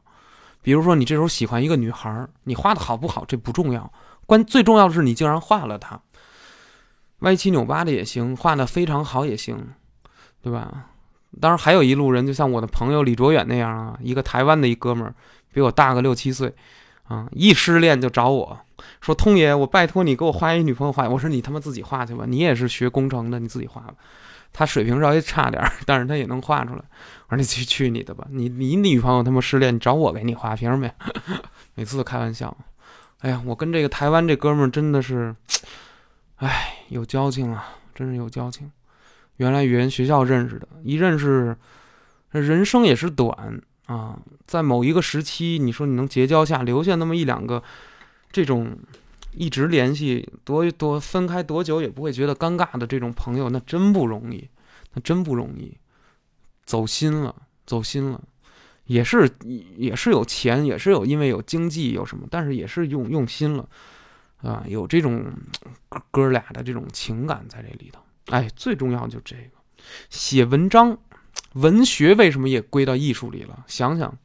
比如说你这时候喜欢一个女孩，你画的好不好这不重要，关最重要的是你竟然画了她，歪七扭八的也行，画的非常好也行，对吧？当然还有一路人，就像我的朋友李卓远那样啊，一个台湾的一哥们儿，比我大个六七岁，啊，一失恋就找我说：“通爷，我拜托你给我画一女朋友画。”我说：“你他妈自己画去吧，你也是学工程的，你自己画吧。”他水平稍微差点，但是他也能画出来。我说你去去你的吧，你你女朋友他妈失恋，你找我给你画，凭什么呀？每次都开玩笑。哎呀，我跟这个台湾这哥们儿真的是，哎，有交情啊，真是有交情。原来语言学校认识的，一认识，人生也是短啊。在某一个时期，你说你能结交下留下那么一两个，这种一直联系多多分开多久也不会觉得尴尬的这种朋友，那真不容易，那真不容易。走心了，走心了，也是也是有钱，也是有因为有经济有什么，但是也是用用心了，啊，有这种哥俩的这种情感在这里头。哎，最重要就这个，写文章，文学为什么也归到艺术里了？想想，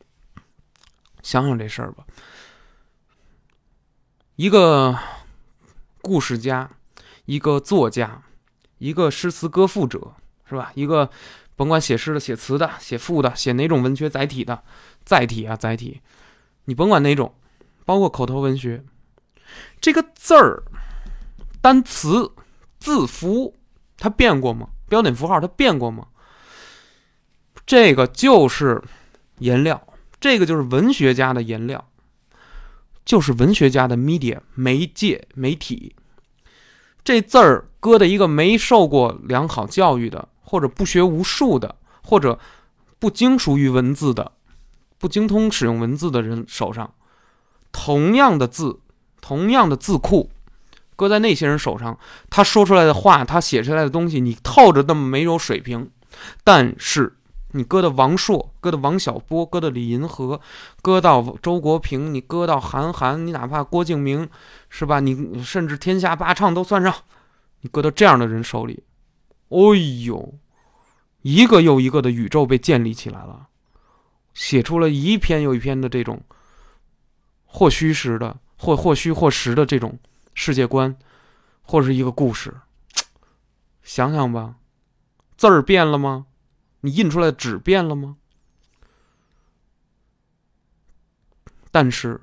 想想这事儿吧。一个故事家，一个作家，一个诗词歌赋者，是吧？一个甭管写诗的、写词的、写赋的、写哪种文学载体的载体啊，载体，你甭管哪种，包括口头文学，这个字儿、单词、字符，它变过吗？标点符号它变过吗？这个就是颜料，这个就是文学家的颜料。就是文学家的 media 媒介媒体，这字儿搁在一个没受过良好教育的，或者不学无术的，或者不精熟于文字的，不精通使用文字的人手上，同样的字，同样的字库，搁在那些人手上，他说出来的话，他写出来的东西，你透着那么没有水平，但是。你搁的王朔，搁的王小波，搁的李银河，搁到周国平，你搁到韩寒，你哪怕郭敬明，是吧？你甚至天下八唱都算上，你搁到这样的人手里，哎呦，一个又一个的宇宙被建立起来了，写出了一篇又一篇的这种或虚实的，或或虚或实的这种世界观，或是一个故事。想想吧，字儿变了吗？你印出来的纸变了吗？但是，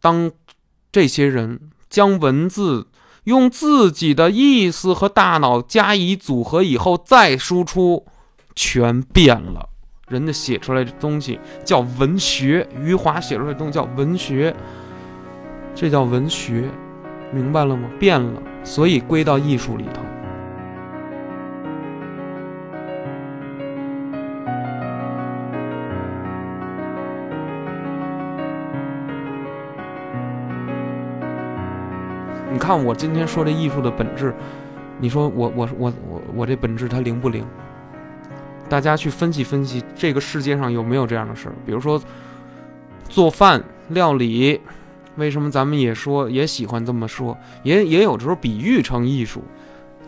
当这些人将文字用自己的意思和大脑加以组合以后再输出，全变了。人家写出来的东西叫文学，余华写出来的东西叫文学，这叫文学，明白了吗？变了，所以归到艺术里头。你看我今天说这艺术的本质，你说我我我我我这本质它灵不灵？大家去分析分析，这个世界上有没有这样的事儿？比如说做饭料理，为什么咱们也说也喜欢这么说？也也有时候比喻成艺术，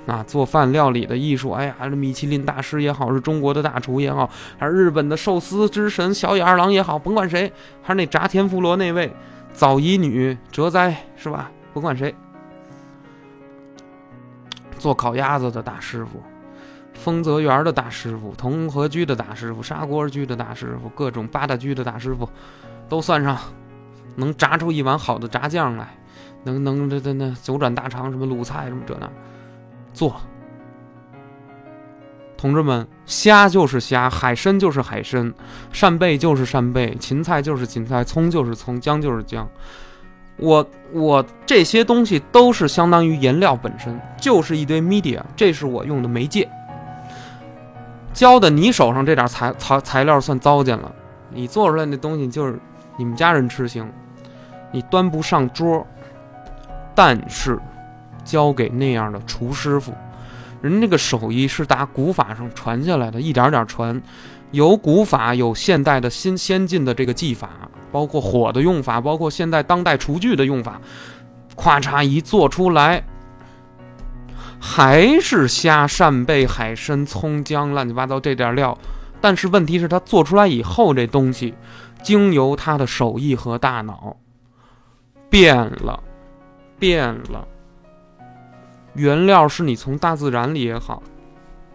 啊，做饭料理的艺术。哎呀，这米其林大师也好，是中国的大厨也好，还是日本的寿司之神小野二郎也好，甭管谁，还是那炸天妇罗那位早乙女哲哉是吧？甭管谁。做烤鸭子的大师傅，丰泽园的大师傅，同和居的大师傅，砂锅居的大师傅，各种八大居的大师傅，都算上，能炸出一碗好的炸酱来，能能这这那九转大肠什么卤菜什么这那，做。同志们，虾就是虾，海参就是海参，扇贝就是扇贝，芹菜就是芹菜，葱就是葱，姜就是姜。我我这些东西都是相当于颜料本身，就是一堆 media，这是我用的媒介。交的你手上这点材材材料算糟践了，你做出来那东西就是你们家人吃行，你端不上桌。但是交给那样的厨师傅，人这个手艺是打古法上传下来的，一点点传，有古法，有现代的新先进的这个技法。包括火的用法，包括现在当代厨具的用法，咔嚓一做出来，还是虾、扇贝、海参、葱、姜，乱七八糟这点料。但是问题是，他做出来以后，这东西经由他的手艺和大脑变了，变了。原料是你从大自然里也好，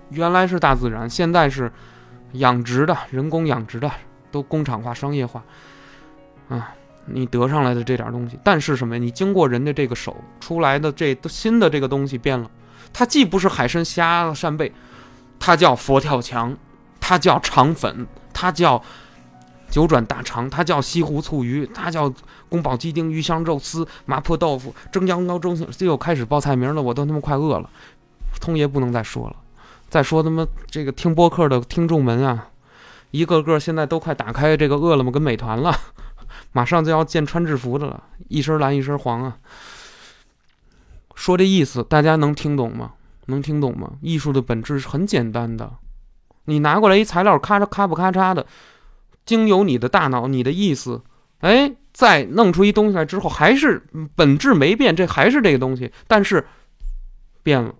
原来是大自然，现在是养殖的、人工养殖的，都工厂化、商业化。啊，你得上来的这点东西，但是什么呀？你经过人的这个手出来的这新的这个东西变了，它既不是海参虾扇贝，它叫佛跳墙，它叫肠粉，它叫九转大肠，它叫西湖醋鱼，它叫宫保鸡丁、鱼香肉丝、麻婆豆腐、蒸羊羔、蒸这又开始报菜名了，我都他妈快饿了。通爷不能再说了，再说他妈这个听播客的听众们啊，一个个现在都快打开这个饿了么跟美团了。(laughs) 马上就要见穿制服的了，一身蓝一身黄啊！说这意思，大家能听懂吗？能听懂吗？艺术的本质是很简单的，你拿过来一材料，咔嚓咔不咔嚓的，经由你的大脑，你的意思，哎，再弄出一东西来之后，还是本质没变，这还是这个东西，但是变了，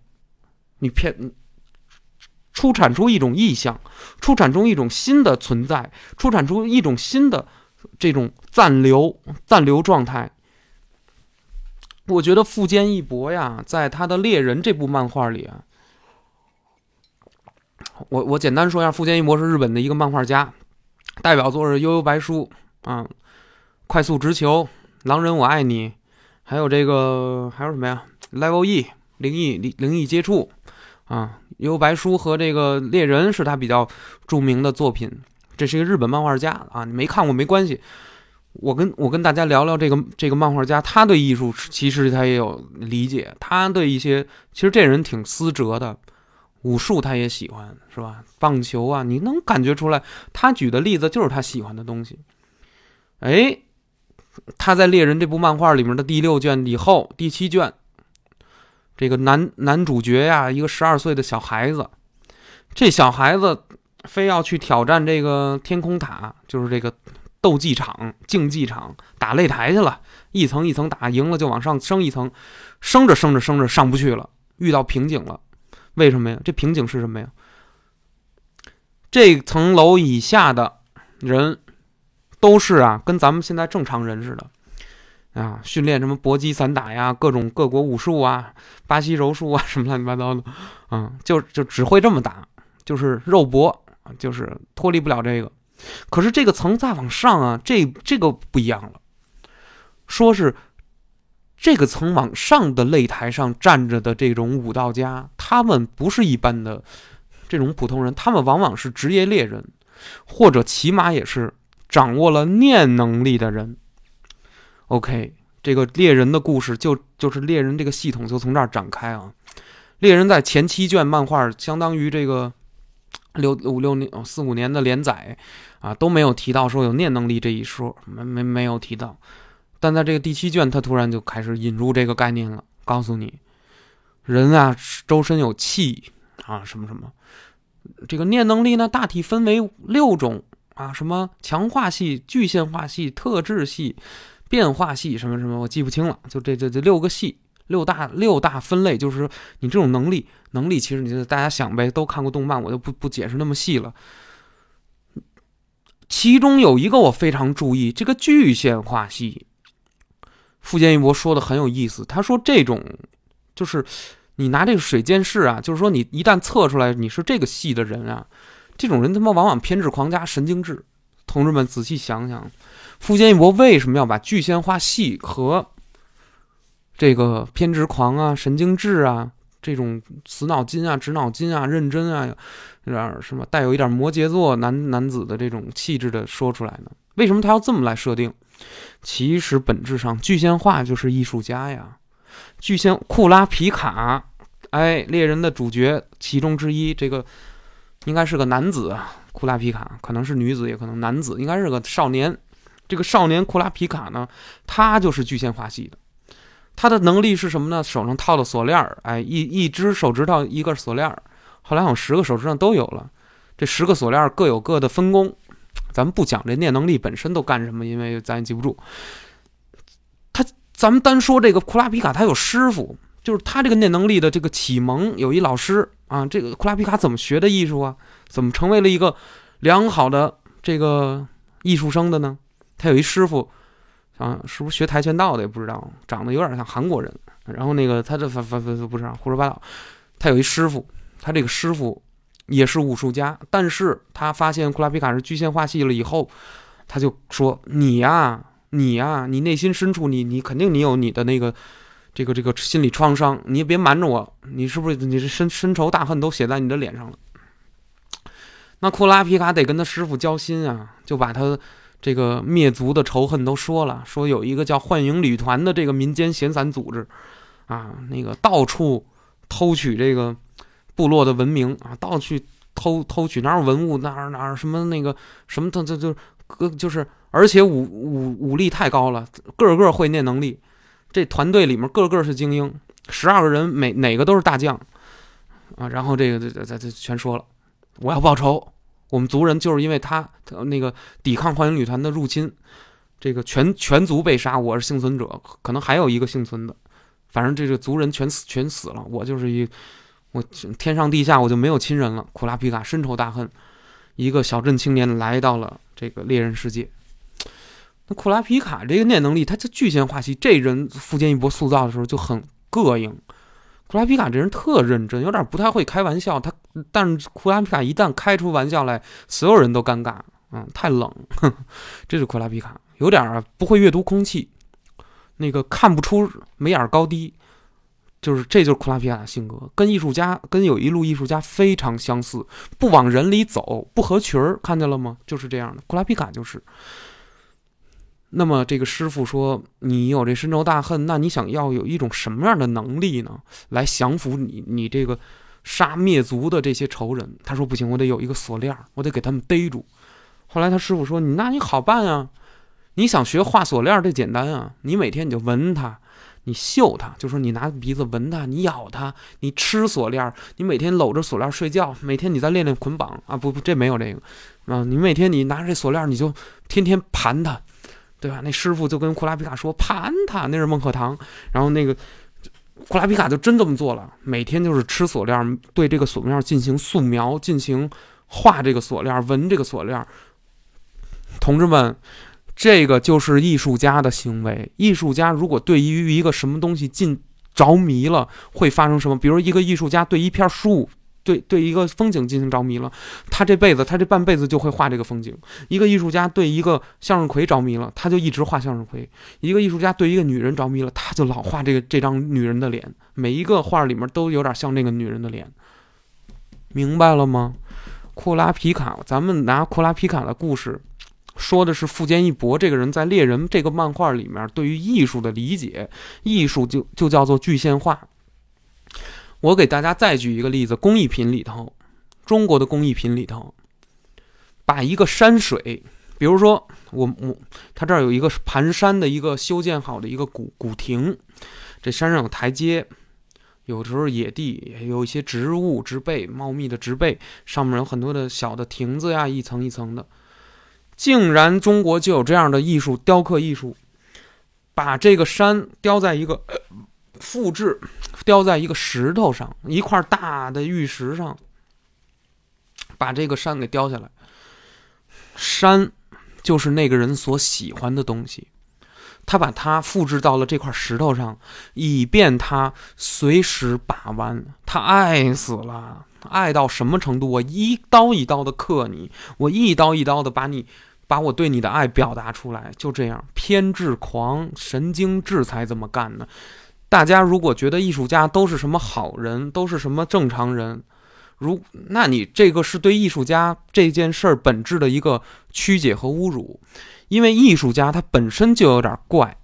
你骗，出产出一种意象，出产出一种新的存在，出产出一种新的。这种暂留、暂留状态，我觉得富坚义博呀，在他的《猎人》这部漫画里啊，我我简单说一下，富坚义博是日本的一个漫画家，代表作是《悠悠白书》啊，《快速直球》《狼人我爱你》，还有这个还有什么呀，《Level E》灵异灵灵异接触啊，《悠悠白书》和这个《猎人》是他比较著名的作品。这是一个日本漫画家啊，你没看过没关系。我跟我跟大家聊聊这个这个漫画家，他对艺术其实他也有理解，他对一些其实这人挺思哲的，武术他也喜欢，是吧？棒球啊，你能感觉出来，他举的例子就是他喜欢的东西。哎，他在《猎人》这部漫画里面的第六卷以后，第七卷，这个男男主角呀，一个十二岁的小孩子，这小孩子非要去挑战这个天空塔，就是这个。斗技场、竞技场打擂台去了，一层一层打，赢了就往上升一层，升着升着升着上不去了，遇到瓶颈了。为什么呀？这瓶颈是什么呀？这层楼以下的人都是啊，跟咱们现在正常人似的啊，训练什么搏击散打呀，各种各国武术啊，巴西柔术啊，什么乱七八糟的，啊，就就只会这么打，就是肉搏，就是脱离不了这个。可是这个层再往上啊，这这个不一样了。说是这个层往上的擂台上站着的这种武道家，他们不是一般的这种普通人，他们往往是职业猎人，或者起码也是掌握了念能力的人。OK，这个猎人的故事就就是猎人这个系统就从这儿展开啊。猎人在前七卷漫画，相当于这个六五六年四五年的连载。啊，都没有提到说有念能力这一说，没没没有提到。但在这个第七卷，他突然就开始引入这个概念了，告诉你，人啊，周身有气啊，什么什么。这个念能力呢，大体分为六种啊，什么强化系、具现化系、特质系、变化系，什么什么，我记不清了。就这这这六个系，六大六大分类，就是你这种能力，能力其实你就大家想呗，都看过动漫，我就不不解释那么细了。其中有一个我非常注意，这个具现化系，富坚义博说的很有意思。他说这种就是你拿这个水剑士啊，就是说你一旦测出来你是这个系的人啊，这种人他妈往往偏执狂加神经质。同志们仔细想想，富坚义博为什么要把具现化系和这个偏执狂啊、神经质啊？这种死脑筋啊、直脑筋啊、认真啊，有点什么带有一点摩羯座男男子的这种气质的说出来呢？为什么他要这么来设定？其实本质上具现化就是艺术家呀。具现库拉皮卡，哎，猎人的主角其中之一，这个应该是个男子。库拉皮卡可能是女子，也可能男子，应该是个少年。这个少年库拉皮卡呢，他就是具现化系的。他的能力是什么呢？手上套的锁链儿，哎，一一只手指头一个锁链儿，后来好像十个手指上都有了。这十个锁链各有各的分工，咱们不讲这念能力本身都干什么，因为咱也记不住。他，咱们单说这个库拉皮卡，他有师傅，就是他这个念能力的这个启蒙有一老师啊。这个库拉皮卡怎么学的艺术啊？怎么成为了一个良好的这个艺术生的呢？他有一师傅。啊，是不是学跆拳道的也不知道，长得有点像韩国人。然后那个他这反反反不是胡说八道，他有一师傅，他这个师傅也是武术家，但是他发现库拉皮卡是具现化系了以后，他就说你呀，你呀，你内心深处你你肯定你有你的那个这个这个心理创伤，你也别瞒着我，你是不是你是深深仇大恨都写在你的脸上了？那库拉皮卡得跟他师傅交心啊，就把他。这个灭族的仇恨都说了，说有一个叫幻影旅团的这个民间闲散组织，啊，那个到处偷取这个部落的文明啊，到处偷偷取哪有文物哪哪什么那个什么，他这就个就是，而且武武武力太高了，个个会念能力，这团队里面个个是精英，十二个人每哪个都是大将，啊，然后这个这这这全说了，我要报仇。我们族人就是因为他那个抵抗幻影旅团的入侵，这个全全族被杀，我是幸存者，可能还有一个幸存的，反正这个族人全死全死了，我就是一我天上地下我就没有亲人了。库拉皮卡深仇大恨，一个小镇青年来到了这个猎人世界，那库拉皮卡这个念能力，他这具现化系，这人福建一博塑造的时候就很膈应。库拉皮卡这人特认真，有点不太会开玩笑。他，但是库拉皮卡一旦开出玩笑来，所有人都尴尬。嗯，太冷，(laughs) 这是库拉皮卡，有点不会阅读空气，那个看不出眉眼高低，就是这就是库拉皮卡的性格，跟艺术家，跟有一路艺术家非常相似，不往人里走，不合群儿，看见了吗？就是这样的，库拉皮卡就是。那么这个师傅说：“你有这深仇大恨，那你想要有一种什么样的能力呢？来降服你，你这个杀灭族的这些仇人？”他说：“不行，我得有一个锁链，我得给他们逮住。”后来他师傅说：“你那你好办啊，你想学画锁链这简单啊，你每天你就闻它，你嗅它，就说你拿鼻子闻它，你咬它，你吃锁链，你每天搂着锁链睡觉，每天你再练练捆绑啊，不不，这没有这个啊，你每天你拿着这锁链，你就天天盘它。”对吧？那师傅就跟库拉皮卡说：“盘他，那是孟鹤堂。”然后那个库拉皮卡就真这么做了，每天就是吃锁链，对这个锁链进行素描，进行画这个锁链，纹这个锁链。同志们，这个就是艺术家的行为。艺术家如果对于一个什么东西进着迷了，会发生什么？比如一个艺术家对一片树。对对，一个风景进行着迷了，他这辈子，他这半辈子就会画这个风景。一个艺术家对一个向日葵着迷了，他就一直画向日葵。一个艺术家对一个女人着迷了，他就老画这个这张女人的脸。每一个画里面都有点像那个女人的脸，明白了吗？库拉皮卡，咱们拿库拉皮卡的故事，说的是富坚义博这个人在猎人这个漫画里面对于艺术的理解，艺术就就叫做具象化。我给大家再举一个例子，工艺品里头，中国的工艺品里头，把一个山水，比如说我我，它这儿有一个盘山的一个修建好的一个古古亭，这山上有台阶，有时候野地有一些植物植被，茂密的植被，上面有很多的小的亭子呀，一层一层的，竟然中国就有这样的艺术雕刻艺术，把这个山雕在一个。复制，雕在一个石头上，一块大的玉石上，把这个山给雕下来。山就是那个人所喜欢的东西，他把它复制到了这块石头上，以便他随时把玩。他爱死了，爱到什么程度？我一刀一刀的刻你，我一刀一刀的把你，把我对你的爱表达出来。就这样，偏执狂、神经质才这么干呢。大家如果觉得艺术家都是什么好人，都是什么正常人，如那你这个是对艺术家这件事儿本质的一个曲解和侮辱，因为艺术家他本身就有点怪，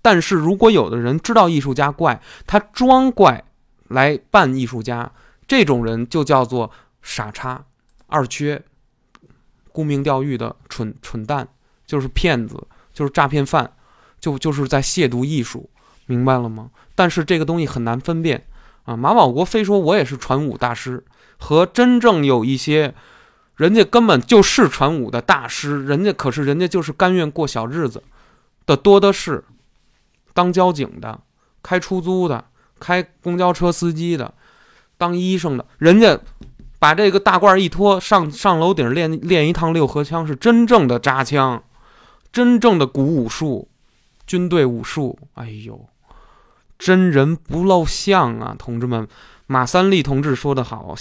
但是如果有的人知道艺术家怪，他装怪来扮艺术家，这种人就叫做傻叉、二缺、沽名钓誉的蠢蠢蛋，就是骗子，就是诈骗犯，就就是在亵渎艺术。明白了吗？但是这个东西很难分辨啊！马保国非说我也是传武大师，和真正有一些人家根本就是传武的大师，人家可是人家就是甘愿过小日子的多的是，当交警的、开出租的、开公交车司机的、当医生的，人家把这个大褂一脱，上上楼顶练练一趟六合枪，是真正的扎枪，真正的古武术，军队武术。哎呦！真人不露相啊，同志们！马三立同志说得好：“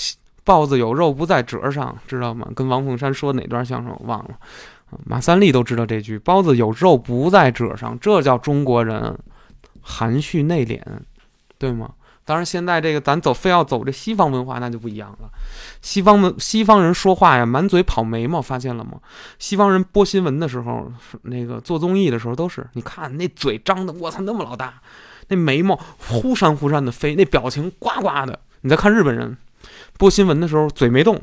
包子有肉不在褶上，知道吗？”跟王凤山说哪段相声我忘了。马三立都知道这句：“包子有肉不在褶上”，这叫中国人含蓄内敛，对吗？当然，现在这个咱走非要走这西方文化，那就不一样了。西方的西方人说话呀，满嘴跑眉毛，发现了吗？西方人播新闻的时候，那个做综艺的时候，都是你看那嘴张的，我操，那么老大。那眉毛忽闪忽闪的飞，那表情呱呱的。你再看日本人播新闻的时候，嘴没动，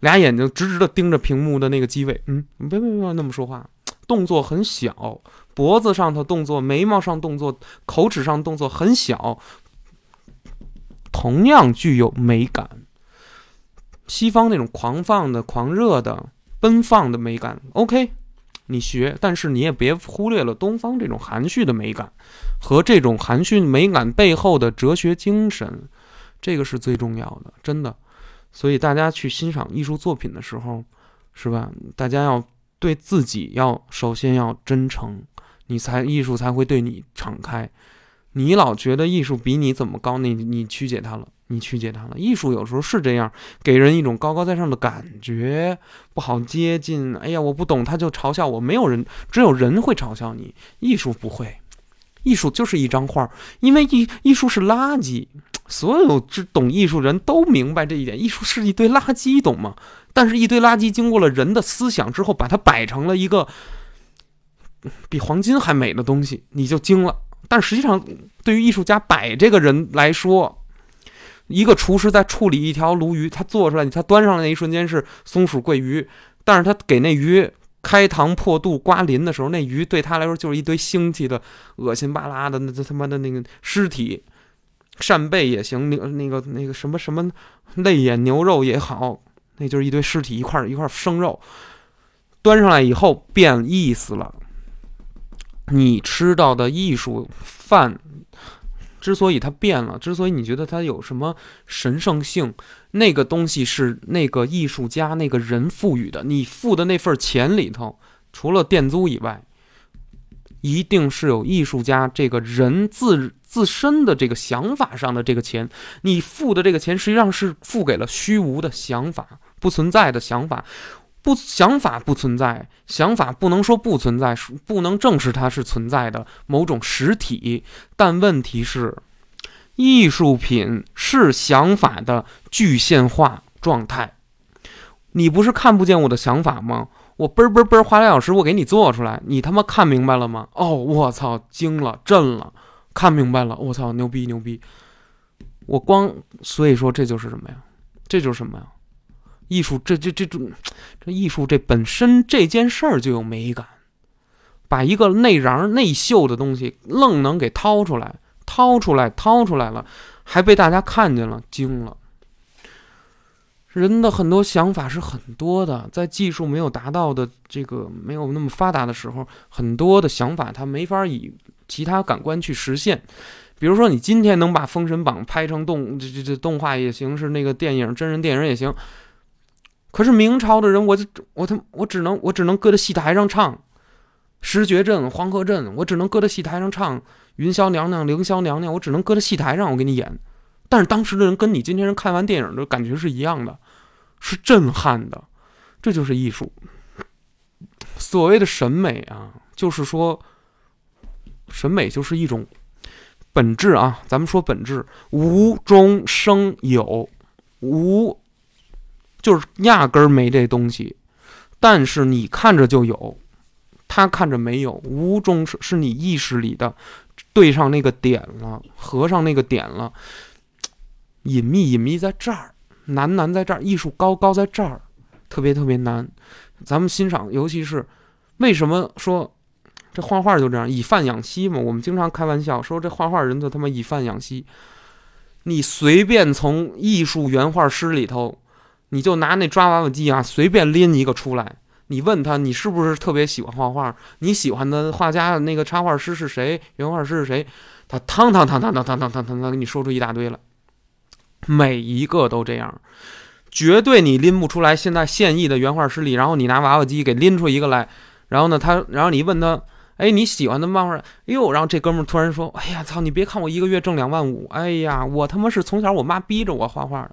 俩眼睛直直的盯着屏幕的那个机位。嗯，别别别那么说话，动作很小，脖子上的动作，眉毛上动作，口齿上动作很小，同样具有美感。西方那种狂放的、狂热的、奔放的美感，OK。你学，但是你也别忽略了东方这种含蓄的美感，和这种含蓄美感背后的哲学精神，这个是最重要的，真的。所以大家去欣赏艺术作品的时候，是吧？大家要对自己要首先要真诚，你才艺术才会对你敞开。你老觉得艺术比你怎么高，你你曲解它了，你曲解它了。艺术有时候是这样，给人一种高高在上的感觉，不好接近。哎呀，我不懂，他就嘲笑我。没有人，只有人会嘲笑你。艺术不会，艺术就是一张画，因为艺艺术是垃圾。所有只懂艺术人都明白这一点，艺术是一堆垃圾，懂吗？但是，一堆垃圾经过了人的思想之后，把它摆成了一个比黄金还美的东西，你就惊了。但实际上，对于艺术家摆这个人来说，一个厨师在处理一条鲈鱼，他做出来，他端上来那一瞬间是松鼠桂鱼，但是他给那鱼开膛破肚刮鳞的时候，那鱼对他来说就是一堆腥气的、恶心巴拉的那他妈的那个尸体，扇贝也行，那个那个那个什么什么泪眼牛肉也好，那就是一堆尸体一块一块生肉，端上来以后变意思了。你吃到的艺术饭，之所以它变了，之所以你觉得它有什么神圣性，那个东西是那个艺术家那个人赋予的。你付的那份钱里头，除了店租以外，一定是有艺术家这个人自自身的这个想法上的这个钱。你付的这个钱，实际上是付给了虚无的想法，不存在的想法。不，想法不存在，想法不能说不存在，不能证实它是存在的某种实体。但问题是，艺术品是想法的具现化状态。你不是看不见我的想法吗？我嘣嘣嘣花俩小时，我给你做出来，你他妈看明白了吗？哦，我操，惊了，震了，看明白了，我操，牛逼牛逼！我光，所以说这就是什么呀？这就是什么呀？艺术，这这这种，这艺术这本身这件事儿就有美感，把一个内瓤内秀的东西愣能给掏出来，掏出来，掏出来了，还被大家看见了，惊了。人的很多想法是很多的，在技术没有达到的这个没有那么发达的时候，很多的想法它没法以其他感官去实现。比如说，你今天能把《封神榜》拍成动这这这动画也行，是那个电影真人电影也行。可是明朝的人，我就我他我只能我只能搁在戏台上唱，石觉镇、黄河镇，我只能搁在戏台上唱云霄娘娘、凌霄娘娘，我只能搁在戏台上我给你演。但是当时的人跟你今天人看完电影的感觉是一样的，是震撼的，这就是艺术。所谓的审美啊，就是说，审美就是一种本质啊。咱们说本质，无中生有，无。就是压根儿没这东西，但是你看着就有，他看着没有，无中是是你意识里的对上那个点了，合上那个点了，(tsk) 隐秘隐秘在这儿，难难在这儿，艺术高高在这儿，特别特别难。咱们欣赏，尤其是为什么说这画画就这样以贩养吸嘛？我们经常开玩笑说这画画人就他妈以贩养吸。你随便从艺术原画师里头。你就拿那抓娃娃机啊，随便拎一个出来，你问他，你是不是特别喜欢画画？你喜欢的画家那个插画师是谁？原画师是谁？他汤汤汤汤汤汤汤汤汤给你说出一大堆来，每一个都这样，绝对你拎不出来。现在现役的原画师里，然后你拿娃娃机给拎出一个来，然后呢，他，然后你问他，哎，你喜欢的漫画？哎呦，然后这哥们突然说，哎呀，操，你别看我一个月挣两万五，哎呀，我他妈是从小我妈逼着我画画的。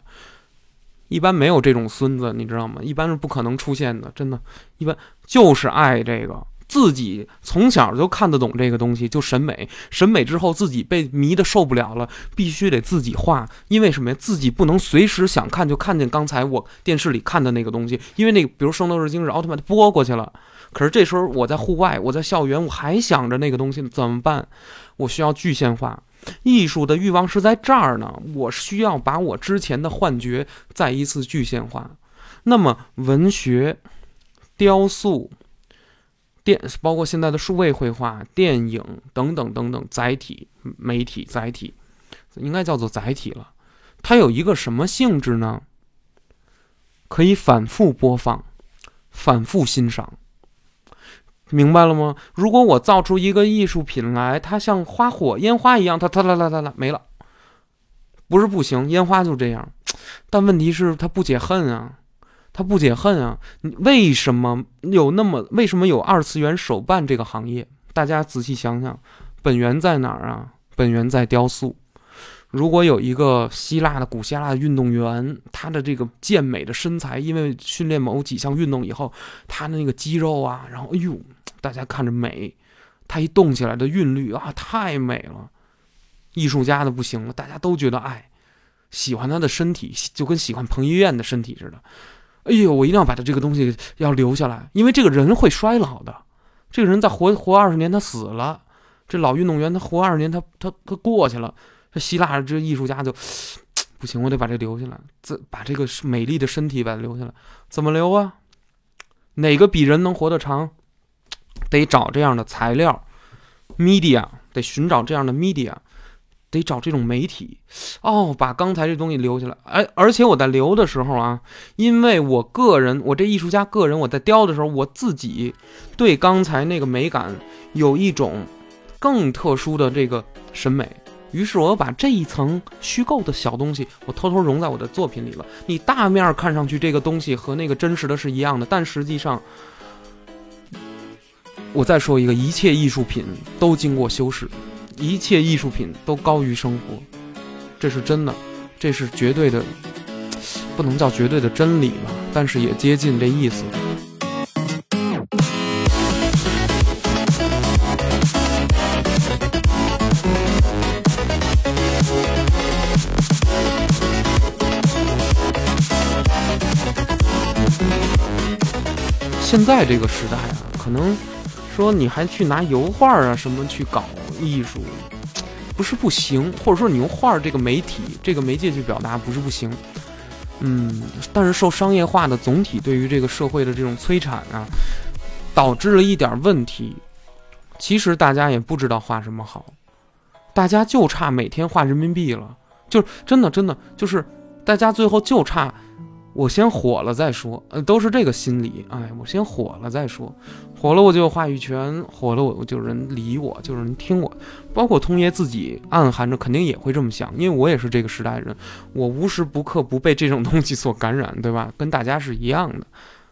一般没有这种孙子，你知道吗？一般是不可能出现的，真的。一般就是爱这个，自己从小就看得懂这个东西，就审美。审美之后，自己被迷得受不了了，必须得自己画。因为什么呀？自己不能随时想看就看见刚才我电视里看的那个东西。因为那个，比如《圣斗士星矢》奥特曼播过去了，可是这时候我在户外，我在校园，我还想着那个东西怎么办？我需要具象化。艺术的欲望是在这儿呢，我需要把我之前的幻觉再一次具象化。那么，文学、雕塑、电，包括现在的数位绘画、电影等等等等载体、媒体载体，应该叫做载体了。它有一个什么性质呢？可以反复播放，反复欣赏。明白了吗？如果我造出一个艺术品来，它像花火、烟花一样，它它啦啦啦啦没了，不是不行，烟花就这样。但问题是它不解恨啊，它不解恨啊！为什么有那么为什么有二次元手办这个行业？大家仔细想想，本源在哪儿啊？本源在雕塑。如果有一个希腊的古希腊的运动员，他的这个健美的身材，因为训练某几项运动以后，他的那个肌肉啊，然后哎呦，大家看着美，他一动起来的韵律啊，太美了。艺术家的不行了，大家都觉得爱，喜欢他的身体，就跟喜欢彭于晏的身体似的。哎呦，我一定要把他这个东西要留下来，因为这个人会衰老的。这个人再活活二十年，他死了。这老运动员他活二十年，他他他过去了。这希腊这艺术家就不行，我得把这留下来，这把这个美丽的身体把它留下来，怎么留啊？哪个比人能活得长？得找这样的材料，media，得寻找这样的 media，得找这种媒体。哦，把刚才这东西留下来。哎，而且我在留的时候啊，因为我个人，我这艺术家个人，我在雕的时候，我自己对刚才那个美感有一种更特殊的这个审美。于是，我把这一层虚构的小东西，我偷偷融在我的作品里了。你大面看上去这个东西和那个真实的是一样的，但实际上，我再说一个，一切艺术品都经过修饰，一切艺术品都高于生活，这是真的，这是绝对的，(tsk) 不能叫绝对的真理吧，但是也接近这意思。现在这个时代啊，可能说你还去拿油画啊什么去搞艺术，不是不行，或者说你用画这个媒体这个媒介去表达不是不行，嗯，但是受商业化的总体对于这个社会的这种摧残啊，导致了一点问题。其实大家也不知道画什么好，大家就差每天画人民币了，就是真的真的就是大家最后就差。我先火了再说，呃，都是这个心理。哎，我先火了再说，火了我就有话语权，火了我就有人理我，就有人听我。包括通爷自己暗含着肯定也会这么想，因为我也是这个时代人，我无时不刻不被这种东西所感染，对吧？跟大家是一样的，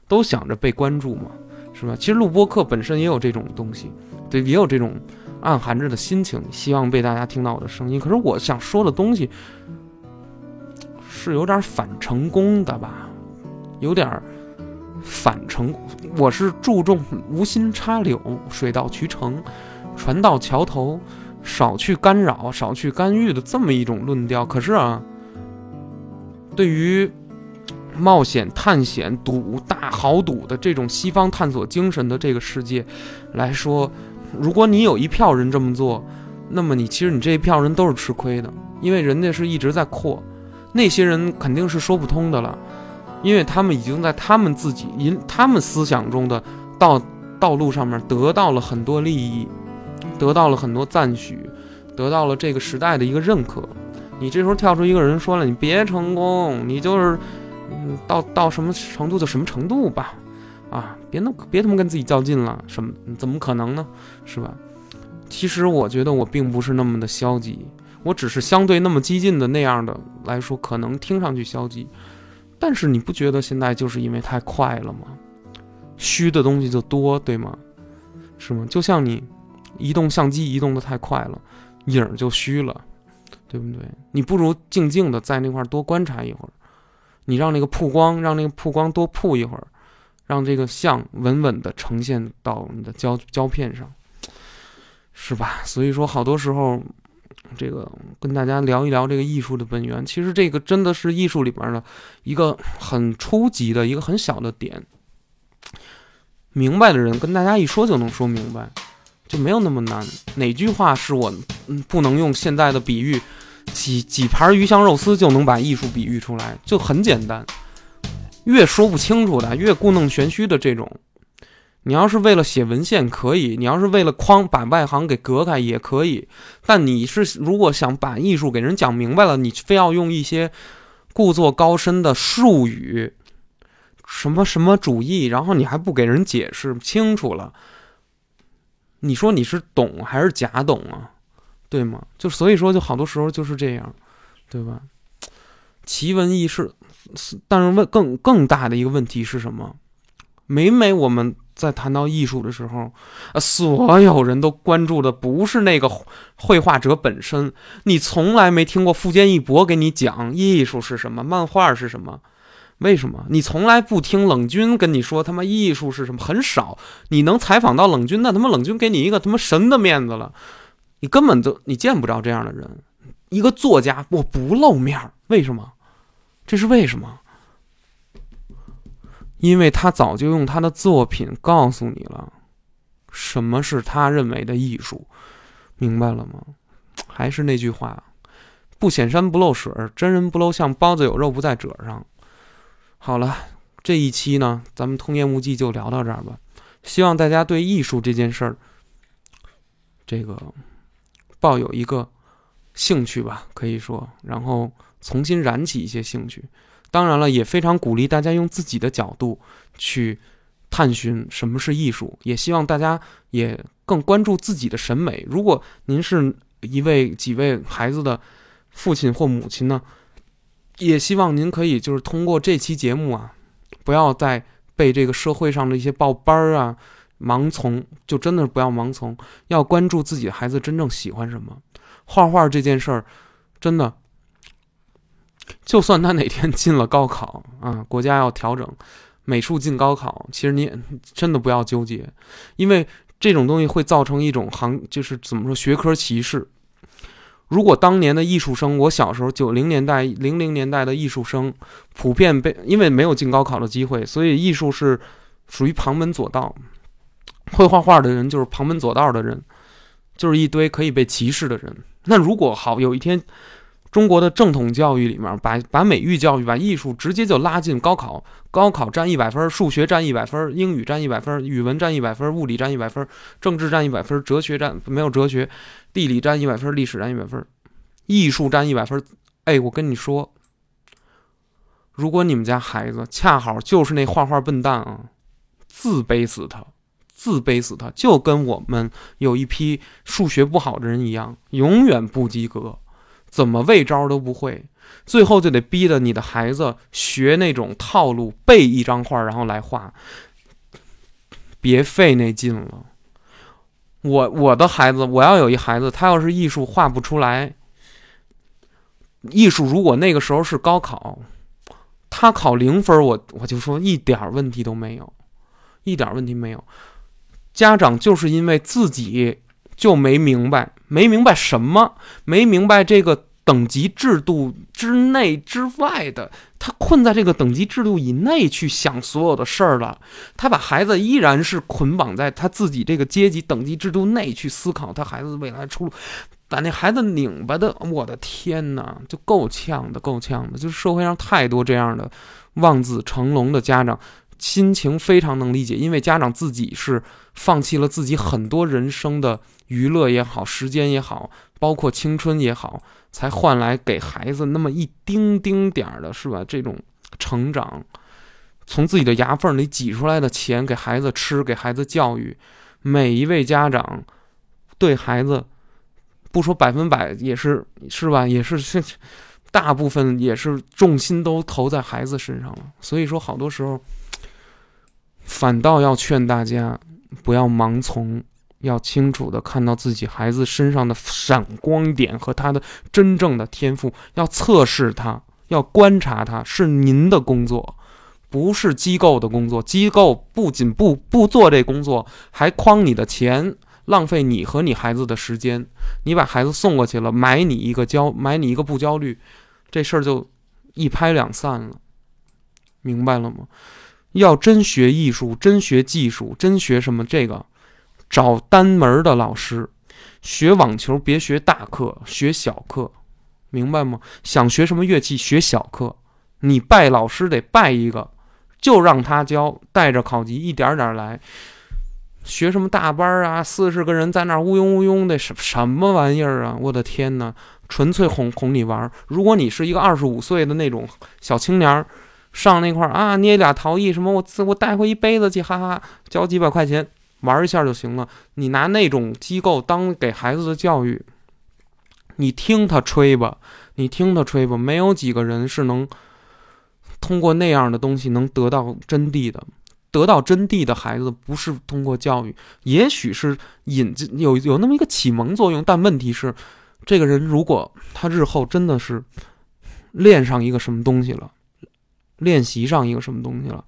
都想着被关注嘛，是吧？其实录播课本身也有这种东西，对，也有这种暗含着的心情，希望被大家听到我的声音。可是我想说的东西。是有点反成功的吧，有点反成。我是注重无心插柳，水到渠成，船到桥头，少去干扰，少去干预的这么一种论调。可是啊，对于冒险探险、赌大豪赌的这种西方探索精神的这个世界来说，如果你有一票人这么做，那么你其实你这一票人都是吃亏的，因为人家是一直在扩。那些人肯定是说不通的了，因为他们已经在他们自己、因他们思想中的道道路上面得到了很多利益，得到了很多赞许，得到了这个时代的一个认可。你这时候跳出一个人说了，你别成功，你就是嗯，到到什么程度就什么程度吧，啊，别那别他妈跟自己较劲了，什么怎么可能呢？是吧？其实我觉得我并不是那么的消极。我只是相对那么激进的那样的来说，可能听上去消极，但是你不觉得现在就是因为太快了吗？虚的东西就多，对吗？是吗？就像你移动相机移动的太快了，影儿就虚了，对不对？你不如静静的在那块多观察一会儿，你让那个曝光，让那个曝光多曝一会儿，让这个像稳稳的呈现到你的胶胶片上，是吧？所以说，好多时候。这个跟大家聊一聊这个艺术的本源，其实这个真的是艺术里边的一个很初级的一个很小的点。明白的人跟大家一说就能说明白，就没有那么难。哪句话是我不能用现在的比喻，几几盘鱼香肉丝就能把艺术比喻出来，就很简单。越说不清楚的，越故弄玄虚的这种。你要是为了写文献可以，你要是为了框把外行给隔开也可以，但你是如果想把艺术给人讲明白了，你非要用一些故作高深的术语，什么什么主义，然后你还不给人解释清楚了，你说你是懂还是假懂啊？对吗？就所以说，就好多时候就是这样，对吧？奇闻异事，但是问更更大的一个问题是什么？每每我们在谈到艺术的时候，呃，所有人都关注的不是那个绘画者本身。你从来没听过富坚义博给你讲艺术是什么，漫画是什么？为什么？你从来不听冷军跟你说他妈艺术是什么？很少。你能采访到冷军，那他妈冷军给你一个他妈神的面子了。你根本就你见不着这样的人。一个作家，我不露面，为什么？这是为什么？因为他早就用他的作品告诉你了，什么是他认为的艺术，明白了吗？还是那句话，不显山不露水，真人不露相，包子有肉不在褶上。好了，这一期呢，咱们通言无忌就聊到这儿吧。希望大家对艺术这件事儿，这个抱有一个兴趣吧，可以说，然后重新燃起一些兴趣。当然了，也非常鼓励大家用自己的角度去探寻什么是艺术，也希望大家也更关注自己的审美。如果您是一位几位孩子的父亲或母亲呢，也希望您可以就是通过这期节目啊，不要再被这个社会上的一些报班儿啊盲从，就真的是不要盲从，要关注自己的孩子真正喜欢什么。画画这件事儿，真的。就算他哪天进了高考啊，国家要调整美术进高考，其实你真的不要纠结，因为这种东西会造成一种行，就是怎么说学科歧视。如果当年的艺术生，我小时候九零年代、零零年代的艺术生，普遍被因为没有进高考的机会，所以艺术是属于旁门左道。会画画的人就是旁门左道的人，就是一堆可以被歧视的人。那如果好有一天。中国的正统教育里面，把把美育教育、把艺术直接就拉进高考，高考占一百分，数学占一百分，英语占一百分，语文占一百分，物理占一百分，政治占一百分，哲学占没有哲学，地理占一百分，历史占一百分，艺术占一百分。哎，我跟你说，如果你们家孩子恰好就是那画画笨蛋啊，自卑死他，自卑死他，就跟我们有一批数学不好的人一样，永远不及格。怎么喂招都不会，最后就得逼着你的孩子学那种套路，背一张画然后来画，别费那劲了。我我的孩子，我要有一孩子，他要是艺术画不出来，艺术如果那个时候是高考，他考零分，我我就说一点问题都没有，一点问题没有。家长就是因为自己。就没明白，没明白什么，没明白这个等级制度之内之外的，他困在这个等级制度以内去想所有的事儿了。他把孩子依然是捆绑在他自己这个阶级等级制度内去思考他孩子未来出路，把那孩子拧巴的，我的天哪，就够呛的，够呛的。就是社会上太多这样的望子成龙的家长。心情非常能理解，因为家长自己是放弃了自己很多人生的娱乐也好，时间也好，包括青春也好，才换来给孩子那么一丁丁点儿的，是吧？这种成长，从自己的牙缝里挤出来的钱给孩子吃，给孩子教育，每一位家长对孩子，不说百分百，也是是吧？(laughs) 也是大部分也是重心都投在孩子身上了。所以说，好多时候。反倒要劝大家不要盲从，要清楚的看到自己孩子身上的闪光点和他的真正的天赋，要测试他，要观察他，是您的工作，不是机构的工作。机构不仅不不做这工作，还诓你的钱，浪费你和你孩子的时间。你把孩子送过去了，买你一个焦，买你一个不焦虑，这事儿就一拍两散了，明白了吗？要真学艺术，真学技术，真学什么？这个找单门的老师。学网球别学大课，学小课，明白吗？想学什么乐器，学小课。你拜老师得拜一个，就让他教，带着考级一点点来。学什么大班啊？四十个人在那儿乌庸乌庸的，什什么玩意儿啊？我的天哪！纯粹哄哄你玩。如果你是一个二十五岁的那种小青年。上那块啊，捏俩陶艺什么，我我带回一杯子去，哈哈，交几百块钱玩一下就行了。你拿那种机构当给孩子的教育，你听他吹吧，你听他吹吧，没有几个人是能通过那样的东西能得到真谛的。得到真谛的孩子不是通过教育，也许是引进有有那么一个启蒙作用，但问题是，这个人如果他日后真的是练上一个什么东西了，练习上一个什么东西了，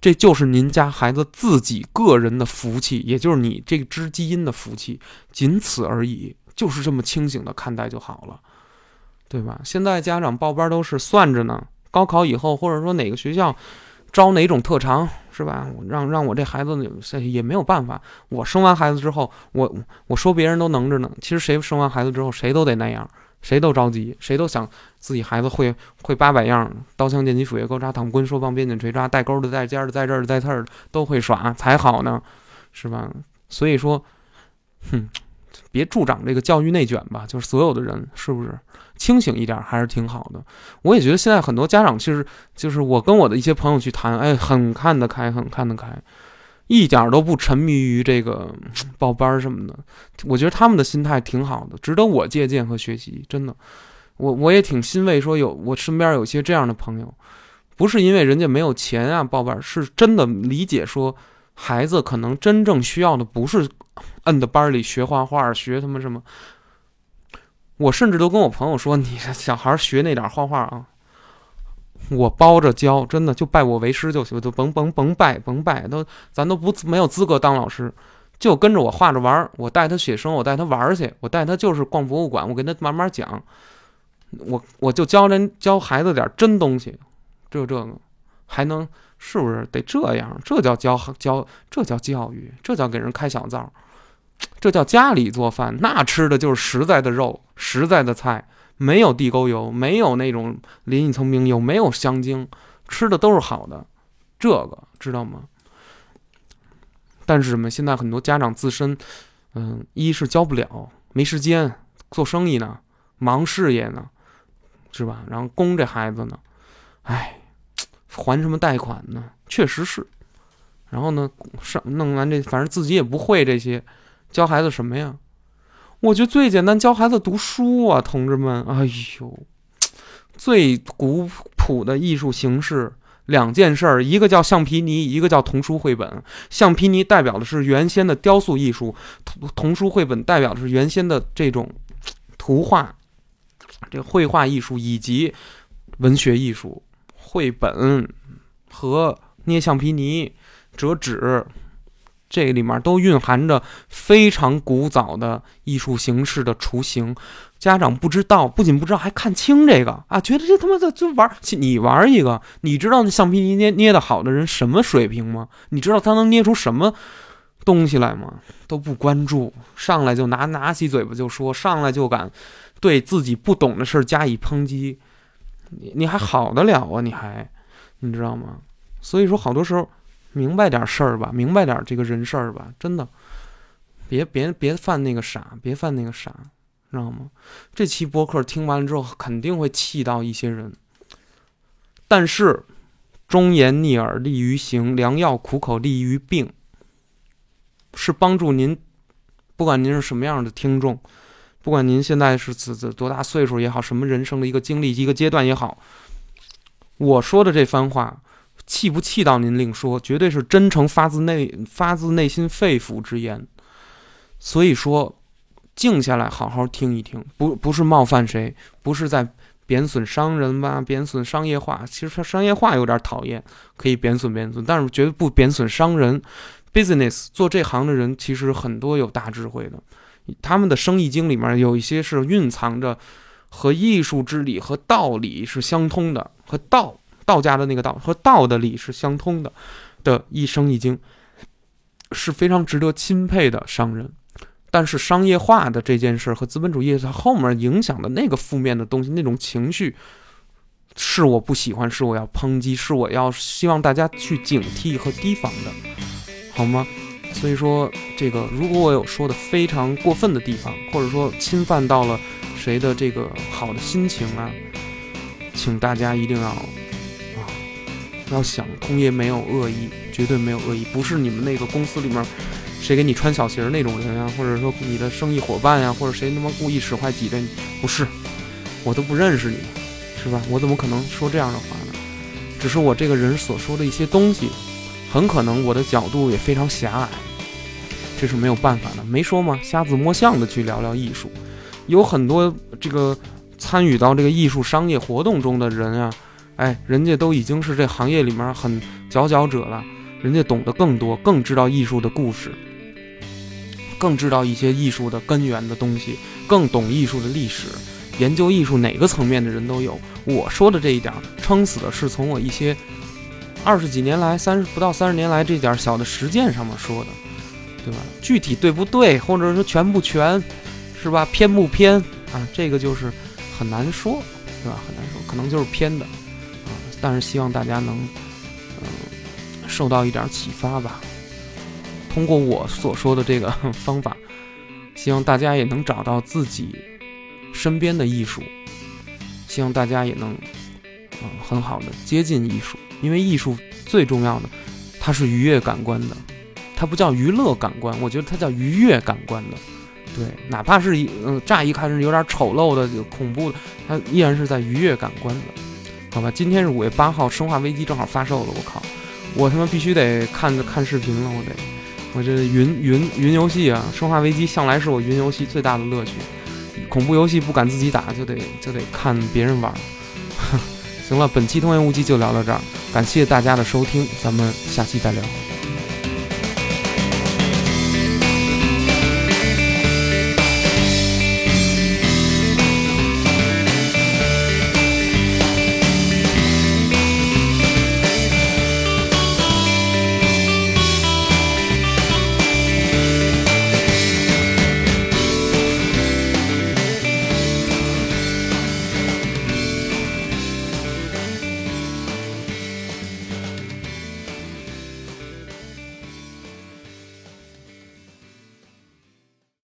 这就是您家孩子自己个人的福气，也就是你这支基因的福气，仅此而已，就是这么清醒的看待就好了，对吧？现在家长报班都是算着呢，高考以后或者说哪个学校。招哪种特长是吧？让让我这孩子也没有办法。我生完孩子之后，我我说别人都能着呢。其实谁生完孩子之后，谁都得那样，谁都着急，谁都想自己孩子会会八百样，刀枪剑戟斧钺钩叉躺棍说棒鞭锏锤抓带钩的带尖的在这儿的在刺儿的都会耍才好呢，是吧？所以说，哼，别助长这个教育内卷吧。(laughs) 就是所有的人是不是？清醒一点还是挺好的。我也觉得现在很多家长其实就是我跟我的一些朋友去谈，哎，很看得开，很看得开，一点都不沉迷于这个报班什么的。我觉得他们的心态挺好的，值得我借鉴和学习。真的，我我也挺欣慰，说有我身边有些这样的朋友，不是因为人家没有钱啊报班，是真的理解说孩子可能真正需要的不是摁在班里学画画，学他妈什么。我甚至都跟我朋友说：“你小孩学那点画画啊，我包着教，真的就拜我为师就行，就甭甭甭拜甭拜，都咱都不没有资格当老师，就跟着我画着玩儿，我带他写生，我带他玩儿去，我带他就是逛博物馆，我跟他慢慢讲，我我就教人教孩子点真东西，就这个还能是不是得这样？这叫教教，这叫教育，这叫给人开小灶。”这叫家里做饭，那吃的就是实在的肉、实在的菜，没有地沟油，没有那种淋一层冰油，没有香精，吃的都是好的。这个知道吗？但是什么？现在很多家长自身，嗯，一是教不了，没时间做生意呢，忙事业呢，是吧？然后供这孩子呢，哎，还什么贷款呢？确实是。然后呢，上弄完这，反正自己也不会这些。教孩子什么呀？我觉得最简单，教孩子读书啊，同志们。哎呦，最古朴的艺术形式，两件事儿，一个叫橡皮泥，一个叫童书绘本。橡皮泥代表的是原先的雕塑艺术，童童书绘本代表的是原先的这种图画，这绘画艺术以及文学艺术。绘本和捏橡皮泥、折纸。这里面都蕴含着非常古早的艺术形式的雏形，家长不知道，不仅不知道，还看清这个啊，觉得这他妈的就玩你玩一个，你知道那橡皮泥捏捏的好的人什么水平吗？你知道他能捏出什么东西来吗？都不关注，上来就拿拿起嘴巴就说，上来就敢对自己不懂的事加以抨击，你你还好得了啊？你还你知道吗？所以说，好多时候。明白点事儿吧，明白点这个人事儿吧，真的，别别别犯那个傻，别犯那个傻，知道吗？这期播客听完了之后，肯定会气到一些人。但是，忠言逆耳利于行，良药苦口利于病，是帮助您，不管您是什么样的听众，不管您现在是子子多大岁数也好，什么人生的一个经历一个阶段也好，我说的这番话。气不气到您另说，绝对是真诚发自内发自内心肺腑之言。所以说，静下来好好听一听，不不是冒犯谁，不是在贬损商人吧，贬损商业化。其实商业化有点讨厌，可以贬损贬损，但是绝对不贬损商人。business 做这行的人其实很多有大智慧的，他们的生意经里面有一些是蕴藏着和艺术之理和道理是相通的，和道。道家的那个道和道的理是相通的，的一生一经是非常值得钦佩的商人。但是商业化的这件事和资本主义它后面影响的那个负面的东西，那种情绪是我不喜欢，是我要抨击，是我要希望大家去警惕和提防的，好吗？所以说，这个如果我有说的非常过分的地方，或者说侵犯到了谁的这个好的心情啊，请大家一定要。要想通爷没有恶意，绝对没有恶意，不是你们那个公司里面谁给你穿小鞋那种人啊，或者说你的生意伙伴呀，或者谁他妈故意使坏挤兑你，不是，我都不认识你，是吧？我怎么可能说这样的话呢？只是我这个人所说的一些东西，很可能我的角度也非常狭隘，这是没有办法的。没说吗？瞎子摸象的去聊聊艺术，有很多这个参与到这个艺术商业活动中的人啊，哎，人家都已经是这行业里面很佼佼者了，人家懂得更多，更知道艺术的故事，更知道一些艺术的根源的东西，更懂艺术的历史。研究艺术哪个层面的人都有。我说的这一点，撑死的是从我一些二十几年来、三十不到三十年来这点小的实践上面说的，对吧？具体对不对，或者说全不全，是吧？偏不偏啊？这个就是很难说，对吧？很难说，可能就是偏的。但是希望大家能嗯受到一点启发吧。通过我所说的这个方法，希望大家也能找到自己。身边的艺术，希望大家也能，嗯，很好的接近艺术，因为艺术最重要的，它是愉悦感官的，它不叫娱乐感官，我觉得它叫愉悦感官的，对，哪怕是一嗯乍一看是有点丑陋的、恐怖的，它依然是在愉悦感官的，好吧？今天是五月八号，《生化危机》正好发售了，我靠，我他妈必须得看着看视频了，我得，我这云云云游戏啊，《生化危机》向来是我云游戏最大的乐趣。恐怖游戏不敢自己打，就得就得看别人玩。(laughs) 行了，本期《通言无忌》就聊到这儿，感谢大家的收听，咱们下期再聊。